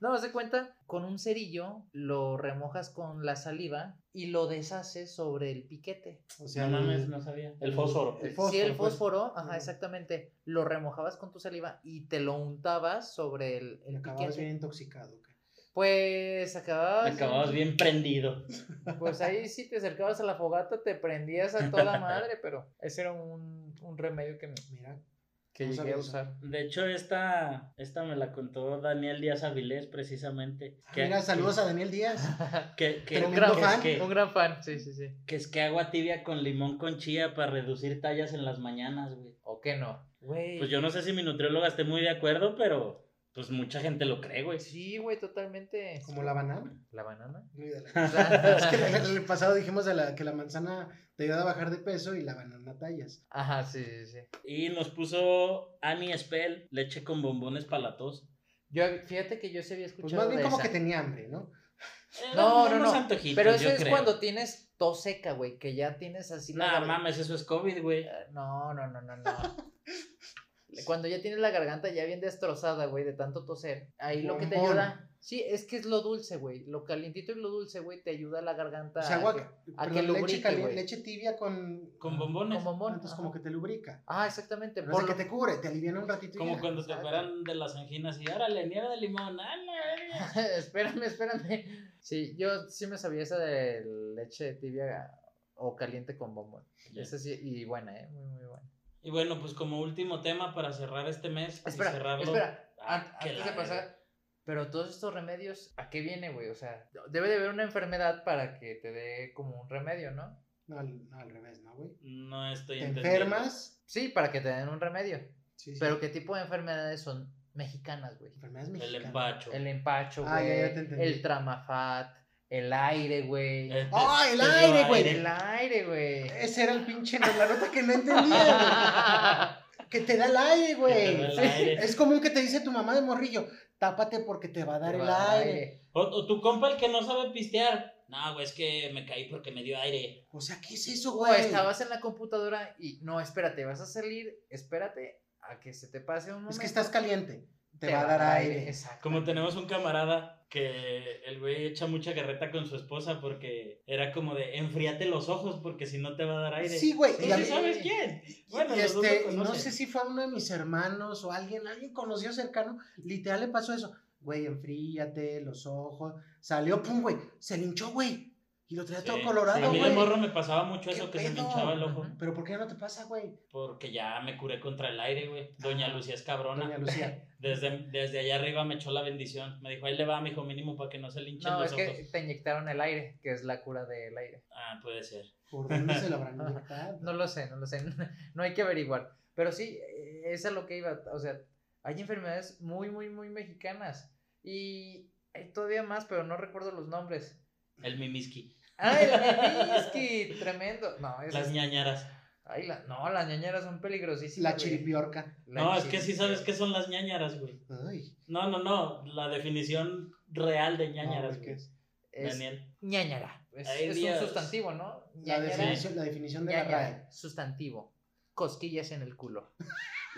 no, se cuenta, con un cerillo lo remojas con la saliva y lo deshaces sobre el piquete. O sea, no mames, el- no sabía. El fósforo. El sí, fósforo, el pues. fósforo, ajá, exactamente. Lo remojabas con tu saliva y te lo untabas sobre el, el acababas piquete. bien intoxicado. güey. Pues acababas. Acababas bien prendido. (laughs) Pues ahí sí te acercabas a la fogata, te prendías a toda (laughs) madre, pero ese era un, un remedio que, me- Mira. Que No llegué a usar. De hecho, esta, esta me la contó Daniel Díaz Avilés, precisamente. Ah, Mira, saludos a Daniel Díaz. (laughs) Que, que, Un que- gran que fan. es que, Un gran fan, sí, sí, sí. que es que agua tibia con limón con chía para reducir tallas en las mañanas, güey. ¿O qué no? Güey. Pues yo no sé si mi nutrióloga esté muy de acuerdo, pero Pues mucha gente lo cree, güey. Sí, güey, totalmente. Como la banana. ¿La banana? (laughs) (laughs) es que en el pasado dijimos de la, que la manzana te ayuda a bajar de peso y la banana tallas. Ajá, sí, sí, sí. Y nos puso Annie Spell, leche con bombones para la tos. Yo, fíjate que yo sí había Pues escuchado más bien de como esa. que tenía hambre, ¿no? No, Eran no, no. antojitos, Pero eso yo es creo. cuando tienes tos seca, güey, que ya tienes así Nah, mames, eso es COVID, güey. Eh, No, no, no, no, no. (laughs) Cuando ya tienes la garganta ya bien destrozada, güey, de tanto toser. Ahí lo que te ayuda. Sí, es que es lo dulce, güey. Lo calientito y lo dulce, güey, te ayuda a la garganta. O sea, a agua, que- perdón, a que leche, lubrique, leche tibia con... Con bombones. Como bombón. Entonces ajá. como que te lubrica. Ah, exactamente. Por es que lo- te cubre, te aliviana un ratito y Como ya. cuando te operan de las anginas y órale, nieve de limón. ¡A la verga! (laughs) espérame, espérame. Sí, yo sí me sabía esa de leche tibia o caliente con bombón. Esa sí, y buena, ¿eh? Muy, muy buena. Y bueno, pues como último tema para cerrar este mes. y Espera, cerrarlo. espera. Ah, antes de pasar, pero todos estos remedios, ¿a qué viene, güey? O sea, debe de haber una enfermedad para que te dé como un remedio, ¿no? No, al, no, al revés, ¿no, güey? No estoy Te entendiendo. enfermas. Sí, para que te den un remedio. Sí, sí. Pero ¿qué tipo de enfermedades son mexicanas, güey? Enfermedades El mexicanas. empacho. El empacho, Ah, güey. ya, ya te entendí. el tramafat, el aire, güey. ¡Ah, el aire, güey! El aire, güey. Ese era el pinche, la nota que no entendía, güey. (laughs) Que te da el aire, Que te güey. da el Sí. aire. Es común que te dice tu mamá de morrillo, tápate porque te va a dar Te el aire. O, o tu compa el que no sabe pistear. No, güey, es que me caí porque me dio aire. O sea, ¿qué es eso, O güey? estabas en la computadora y no, espérate, vas a salir, espérate a que se te pase un momento. Es que estás caliente. Te, va a dar aire. Exacto. Como tenemos un camarada que el güey echa mucha carreta con su esposa porque era como de enfríate los ojos porque si no te va a dar aire. Sí, güey. ¿Tú y a sí mí- sabes quién? Bueno, y los dos este, no sé si fue uno de mis hermanos o alguien, alguien conocido cercano, literal le pasó eso. Güey, enfríate los ojos. Salió, pum, güey. Se le hinchó, güey. Y lo traía todo colorado, A mí de morro me pasaba mucho ¿Qué eso que se me hinchaba el ojo. Pero ¿por qué no te pasa, güey? Porque ya me curé contra el aire, güey. Doña Lucía es cabrona. Doña Lucía. (laughs) Desde, desde allá arriba me echó la bendición. Me dijo, ahí le va, mijo, mínimo para que no se le hinchen No, los es ojos. que te inyectaron el aire, que es la cura del aire. Ah, puede ser. ¿Por dónde se lo habrán (laughs) inyectado? No lo sé, no lo sé. (laughs) No hay que averiguar. Pero sí, eh, es a lo que iba. O sea, hay enfermedades muy, muy, muy mexicanas. Y hay todavía más, pero no recuerdo los nombres. El mimiski. ¡Ay, el whisky! Tremendo. No, es. Las ñañaras. Ay, la- no, las ñañeras son peligrosísimas. La chiripiorca. La No, es que sí sabes qué son las ñañaras, güey. Ay, No, no, no. La definición real de no, ñañaras, güey, ¿qué güey. es? Es Daniel. ñañara. Es, Ay, es Dios. un sustantivo, ¿no? La definición, la definición de la ñañara, RAE. Sustantivo. Cosquillas en el culo.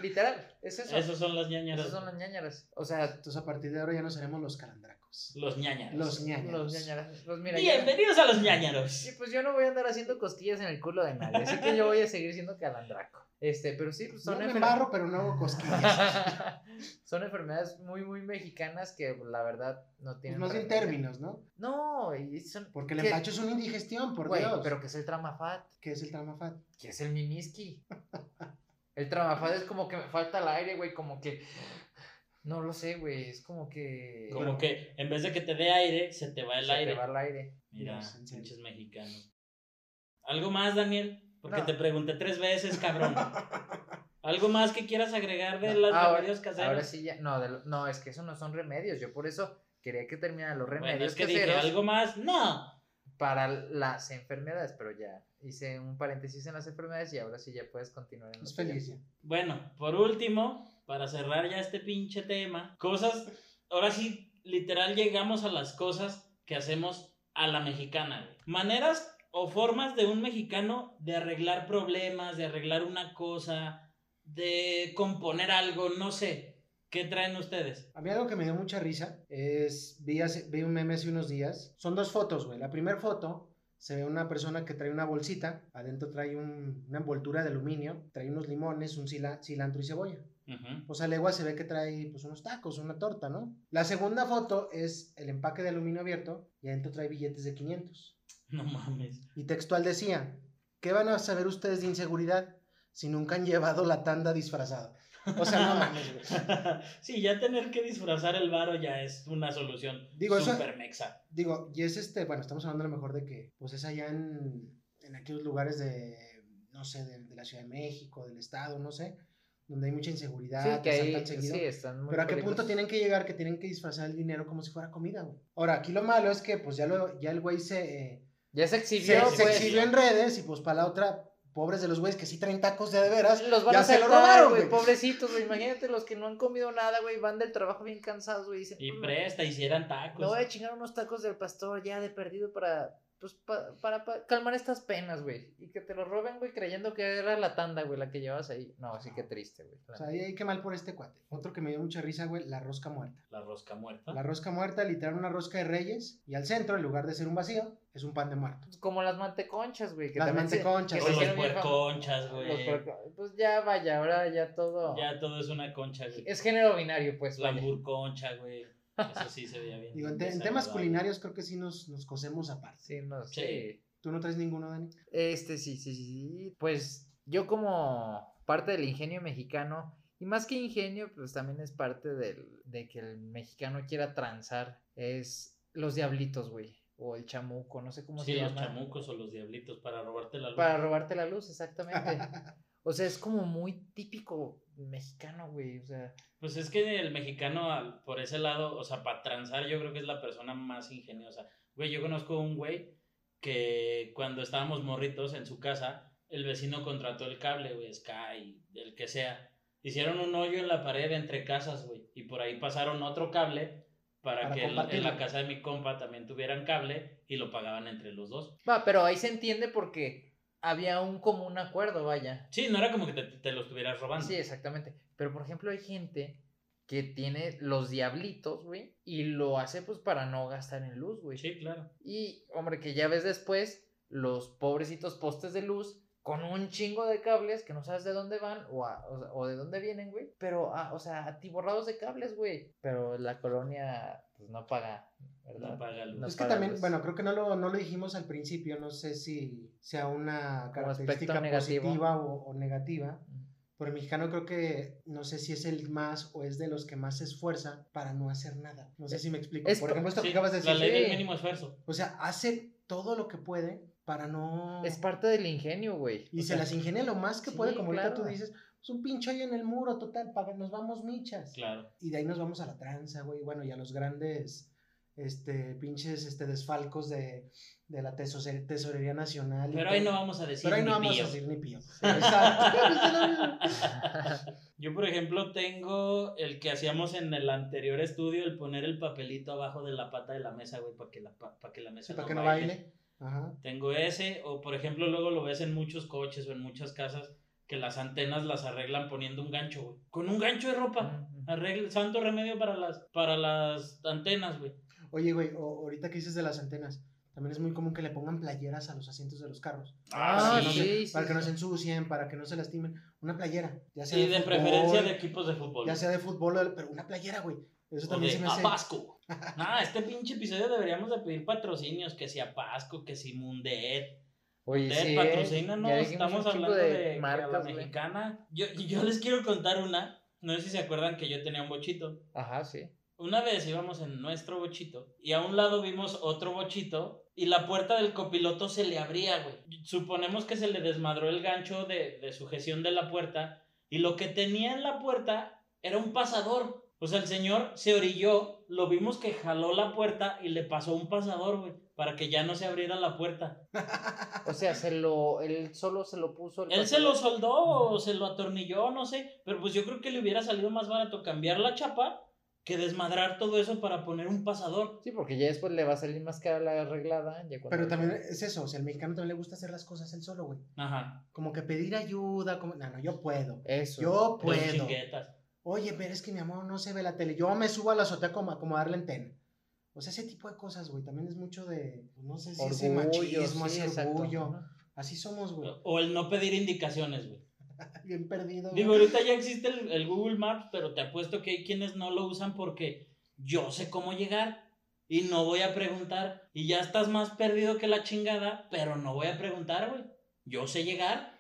Literal, es eso. Esos son las ñañaras. Esas son las ñañaras. O sea, Entonces a partir de ahora ya no seremos los calandracos. Los ñañaros. Los ñañaros. los ñañaras. Pues mira, ya- Bienvenidos a los ñañaros. Sí, pues yo no voy a andar haciendo cosquillas en el culo de nadie, así que yo voy a seguir siendo calandraco. Este, pero sí, pues son No me embarro, pero no hago cosquillas. (laughs) son enfermedades muy, muy mexicanas que la verdad no Pues tienen. más bien términos, ¿no? No, y son. Porque el ¿qué? empacho es una indigestión, por Güey, Dios. pero que es el tramafat, ¿Qué es el tramafat? que es el mimiski. El tramafat es como que me falta el aire, güey, como que. No lo sé, güey, es como que. Como que en vez de que te dé aire, se te va el se te aire. va el aire. Mira, pinches mexicanos. ¿Algo más, Daniel? Porque No. te pregunté tres veces, cabrón. (laughs) ¿Algo más que quieras agregar de los ahora, remedios caseros? ahora sí ya. No, de lo- no, es que eso no son remedios. Yo por eso quería que terminaran los remedios Bueno, es que dije, caseros. ¿algo más? No. para las enfermedades, pero ya hice un paréntesis en las enfermedades y ahora sí ya puedes continuar en Es lo tuyo. feliz ya. Bueno, por último, para cerrar ya este pinche tema, cosas, ahora sí, literal llegamos a las cosas que hacemos a la mexicana. Maneras o formas de un mexicano de arreglar problemas, de arreglar una cosa, de componer algo, no sé. ¿Qué traen ustedes? A mí algo que me dio mucha risa es, vi, hace- vi un meme hace unos días. Son dos fotos, güey. La primera foto se ve una persona que trae una bolsita, adentro trae un- una envoltura de aluminio, trae unos limones, un cila- cilantro y cebolla. Ujú. Pues a legua se ve que trae pues unos tacos, una torta, ¿no? La segunda foto es el empaque de aluminio abierto y adentro trae billetes de 500. No mames. Y textual decía, ¿qué van a saber ustedes de inseguridad si nunca han llevado la tanda disfrazada? O sea, no mames, güey. (laughs) sí, ya tener que disfrazar el varo ya es una solución Digo, eso- mexa. Digo, y es este, bueno, estamos hablando a lo mejor de que, pues es allá en, en aquellos lugares de, no sé, de, de la Ciudad de México, del Estado, no sé, donde hay mucha inseguridad, Sí, que asaltan seguido. sí, están muy Pero a qué punto tienen que llegar que tienen que disfrazar el dinero como si fuera comida, güey. Ahora, aquí lo malo es que pues ya, lo, ya el güey se, eh, Ya se se, exhibió, se pues. exhibió en redes y pues para la otra, pobres de los güeyes que sí traen tacos de de veras, Los van ya a se lo robaron, güey, pobrecitos, güey. Imagínate los que no han comido nada, güey, van del trabajo bien cansados, güey. Dicen, Y "Mm, presta, hicieran tacos. Me voy a chingar unos tacos del pastor ya de perdido para, pues, pa- para, pa- calmar estas penas, güey. Y que te lo roben, güey, creyendo que era la tanda, güey, la que llevas ahí. No, sí que triste, güey. O sea, ahí hay que mal por este cuate. Otro que me dio mucha risa, güey, la rosca muerta. La rosca muerta. La rosca muerta, literal, una rosca de reyes. Y al centro, en lugar de ser un vacío, es un pan de muerto. Como las manteconchas, güey. que Las también se- manteconchas, que O se los puerconchas, güey. puerco- Pues ya vaya, ahora ya todo. Ya todo es una concha, güey. Es género binario, pues. La hamburconcha, güey. Eso sí se veía bien. Digo, en, te- en temas culinarios creo que sí nos, nos cosemos aparte. Sí, no Sí. sé. ¿Tú no traes ninguno, Dani? Este, sí, sí, sí, sí. Pues yo como parte del ingenio mexicano, y más que ingenio, pues también es parte del, de que el mexicano quiera transar, es los diablitos, güey, o el chamuco, no sé cómo Sí, se los llama. chamucos o los diablitos para robarte la luz. Para robarte la luz, exactamente. (laughs) O sea, es como muy típico mexicano, güey, o sea, Pues es que el mexicano, por ese lado, o sea, para transar, yo creo que es la persona más ingeniosa. Güey, yo conozco un güey que cuando estábamos morritos en su casa, el vecino contrató el cable, güey, Sky, el que sea. Hicieron un hoyo en la pared entre casas, güey, y por ahí pasaron otro cable para, Para que el- en la casa de mi compa también tuvieran cable y lo pagaban entre los dos. va, pero ahí se entiende porque había un común acuerdo, vaya. Sí, no era como que te, te lo estuvieras robando. Sí, exactamente. Pero por ejemplo, hay gente que tiene los diablitos, güey, y lo hace pues para no gastar en luz, güey. Sí, claro. Y, hombre, que ya ves después los pobrecitos postes de luz con un chingo de cables que no sabes de dónde van o, a- o, de dónde vienen, güey. Pero, ah, o sea, atiborrados de cables, güey. Pero la colonia, pues no paga, ¿verdad? No paga luz. No es que para también, los- bueno, creo que no lo, no lo dijimos al principio, no sé si sea una característica positiva o, o negativa, pero el mexicano creo que, no sé si es el más o es de los que más se esfuerza para no hacer nada. No sé si me explico. Es Por ejemplo, esto Sí, que acabas de la decir, ley del mínimo esfuerzo. o sea, hace todo lo que puede para no... Es parte del ingenio, güey. Y O se sea, las ingenia lo más que sí, puede, como ahorita claro. tú dices, es un pinche hoyo en el muro, total, paga, nos vamos michas. Claro. Y de ahí nos vamos a la tranza, güey, bueno, y a los grandes, este, pinches, este, desfalcos de, de la tesorería, tesorería nacional. Pero ahí no vamos a decir Pero ahí ni no vamos pío. a decir ni pío. (laughs) Exacto. (laughs) Yo, por ejemplo, tengo el que hacíamos en el anterior estudio, el poner el papelito abajo de la pata de la mesa, güey, para que la, pa- pa' que la mesa Sí, para que no baile. Ajá. Tengo ese, o por ejemplo, luego lo ves en muchos coches o en muchas casas que las antenas las arreglan poniendo un gancho, güey. Con un gancho de ropa. Arregla, santo remedio para las, para las antenas, güey. Oye, güey, o- ahorita que dices de las antenas, también es muy común que le pongan playeras a los asientos de los carros. Ah, para que no sí, se- sí, para que no sí. se ensucien, para que no se lastimen. Una playera, ya sea Y de fútbol, preferencia de equipos de fútbol. Ya sea de fútbol, pero una playera, güey. Eso también de se me hace. Apasco. (laughs) Ah, este pinche episodio deberíamos de pedir patrocinios, que si Apasco, que si Mundet. Oye, Mundet, sí, ¿eh? patrocínanos, estamos hablando de, marcas, la mexicana. Yo, yo les quiero contar una, no sé si se acuerdan que yo tenía un bochito. Ajá, sí. Una vez íbamos en nuestro bochito y a un lado vimos otro bochito y la puerta del copiloto se le abría, güey. Suponemos que se le desmadró el gancho de, de sujeción de la puerta y lo que tenía en la puerta era un pasador. O sea, el señor se orilló, lo vimos que jaló la puerta y le pasó un pasador, güey, para que ya no se abriera la puerta. (laughs) O sea, se lo, él solo se lo puso. el Él se lo soldó o se lo atornilló, no sé, pero pues yo creo que le hubiera salido más barato cambiar la chapa que desmadrar todo eso para poner un pasador. Sí, porque ya después le va a salir más cara la arreglada. Ya Pero también es eso, o sea, al mexicano también le gusta hacer las cosas él solo, güey. Ajá. Como que pedir ayuda, como, no, no, yo puedo. Eso. Yo puedo. Oye, pero es que mi amor no se ve la tele. Yo me subo a la azotea como a acomodar la antena. O sea, ese tipo de cosas, güey. También es mucho de, no sé si ese machismo, sí, ese exacto. orgullo. Así somos, güey. O el no pedir indicaciones, güey. (laughs) Bien perdido. güey. Digo, ahorita ya existe el, el Google Maps, pero te apuesto que hay quienes no lo usan porque yo sé cómo llegar y no voy a preguntar. Y ya estás más perdido que la chingada, pero no voy a preguntar, güey. Yo sé llegar.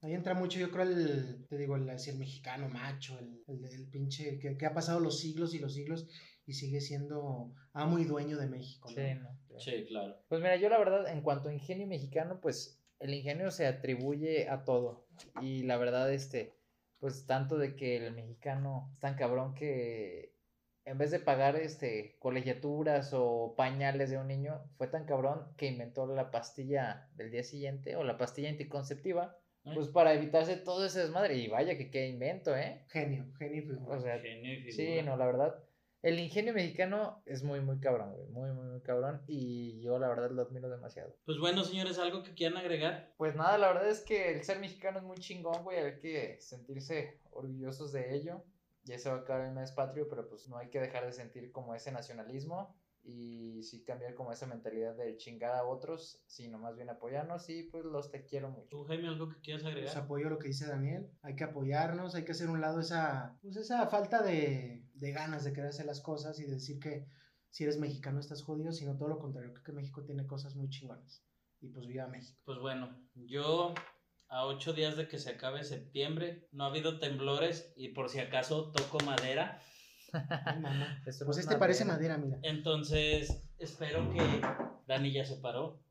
Ahí entra mucho, yo creo, el, te digo, el, el mexicano macho, el, el, el pinche, que, que ha pasado los siglos y los siglos y sigue siendo amo y dueño de México. ¿no? Sí, no. Sí, claro. Pues mira, yo la verdad, en cuanto a ingenio mexicano, pues el ingenio se atribuye a todo. Y la verdad, este, Pues tanto de que el mexicano es tan cabrón que en vez de pagar este colegiaturas o pañales de un niño, fue tan cabrón que inventó la pastilla del día siguiente o la pastilla anticonceptiva, Ay. pues para evitarse todo ese desmadre. Y vaya que qué invento, ¿eh? Genio, genio figura. O sea, Genio y sí, no, la verdad. El ingenio mexicano es muy, muy cabrón, güey. Muy, muy, muy cabrón. Y yo la verdad lo admiro demasiado. Pues bueno, señores, ¿algo que quieran agregar? Pues nada, la verdad es que el ser mexicano es muy chingón, güey. Hay que sentirse orgullosos de ello. Ya se va a acabar el mes patrio, pero pues no hay que dejar de sentir como ese nacionalismo y sí cambiar como esa mentalidad de chingar a otros, sino más bien apoyarnos y pues los te quiero mucho. ¿Tú, Jaime, algo que quieras Pues agregar? apoyo lo que dice Daniel. Hay que apoyarnos, hay que hacer un lado esa, pues esa falta de, de ganas de querer hacer las cosas y de decir que si eres mexicano estás jodido, sino todo lo contrario. Creo que México tiene cosas muy chingonas. Y pues viva México. Pues bueno, yo a ocho días de que se acabe septiembre, no ha habido temblores y por si acaso toco madera. Esto (laughs) Pues es este parece madera, mira. Entonces, espero que Dani ya se paró,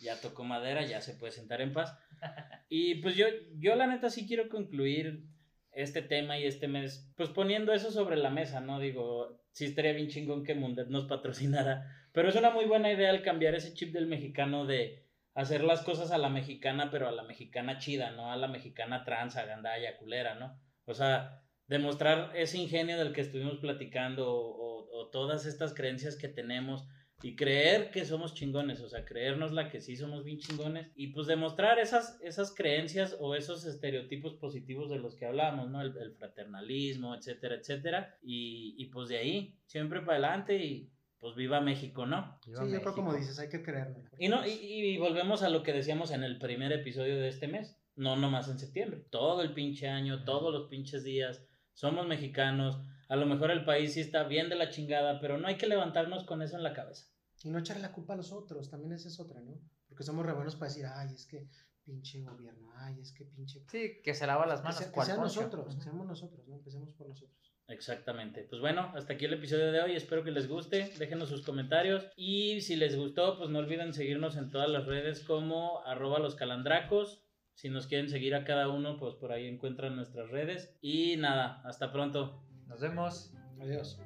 ya tocó madera, ya se puede sentar en paz. (laughs) Y pues yo, yo la neta sí quiero concluir este tema y este mes, pues poniendo eso sobre la mesa, ¿no? Digo, sí estaría bien chingón que Mundet nos patrocinara, pero es una muy buena idea el cambiar ese chip del mexicano de hacer las cosas a la mexicana, pero a la mexicana chida, ¿no? A la mexicana tranza, gandalla, culera, ¿no? O sea, demostrar ese ingenio del que estuvimos platicando o, o- o todas estas creencias que tenemos y creer que somos chingones, o sea, creérnosla que sí somos bien chingones y pues demostrar esas, esas creencias o esos estereotipos positivos de los que hablábamos, ¿no? El, el fraternalismo, etcétera, etcétera. Y, y pues de ahí, siempre para adelante y pues viva México, ¿no? Viva Sí, yo creo como México. dices, hay que creerlo. Y, no, y, y volvemos a lo que decíamos en el primer episodio de este mes. No nomás en septiembre. Todo el pinche año, todos los pinches días. Somos mexicanos. A lo mejor el país sí está bien de la chingada, pero no hay que levantarnos con eso en la cabeza. Y no echarle la culpa a los otros, también esa es otra, ¿no? Porque somos re buenos para decir, ay, es que pinche gobierno, ay, es que pinche... Sí, que se lava las Que, manos. sea- que Poncho. nosotros, que seamos nosotros, ¿no? Empecemos por nosotros. Exactamente. Pues bueno, hasta aquí el episodio de hoy. Espero que les guste. Déjenos sus comentarios. Y si les gustó, pues no olviden seguirnos en todas las redes como arroba los calandracos. Si nos quieren seguir a cada uno, pues por ahí encuentran nuestras redes. Y nada, hasta pronto. Nos vemos. Adiós.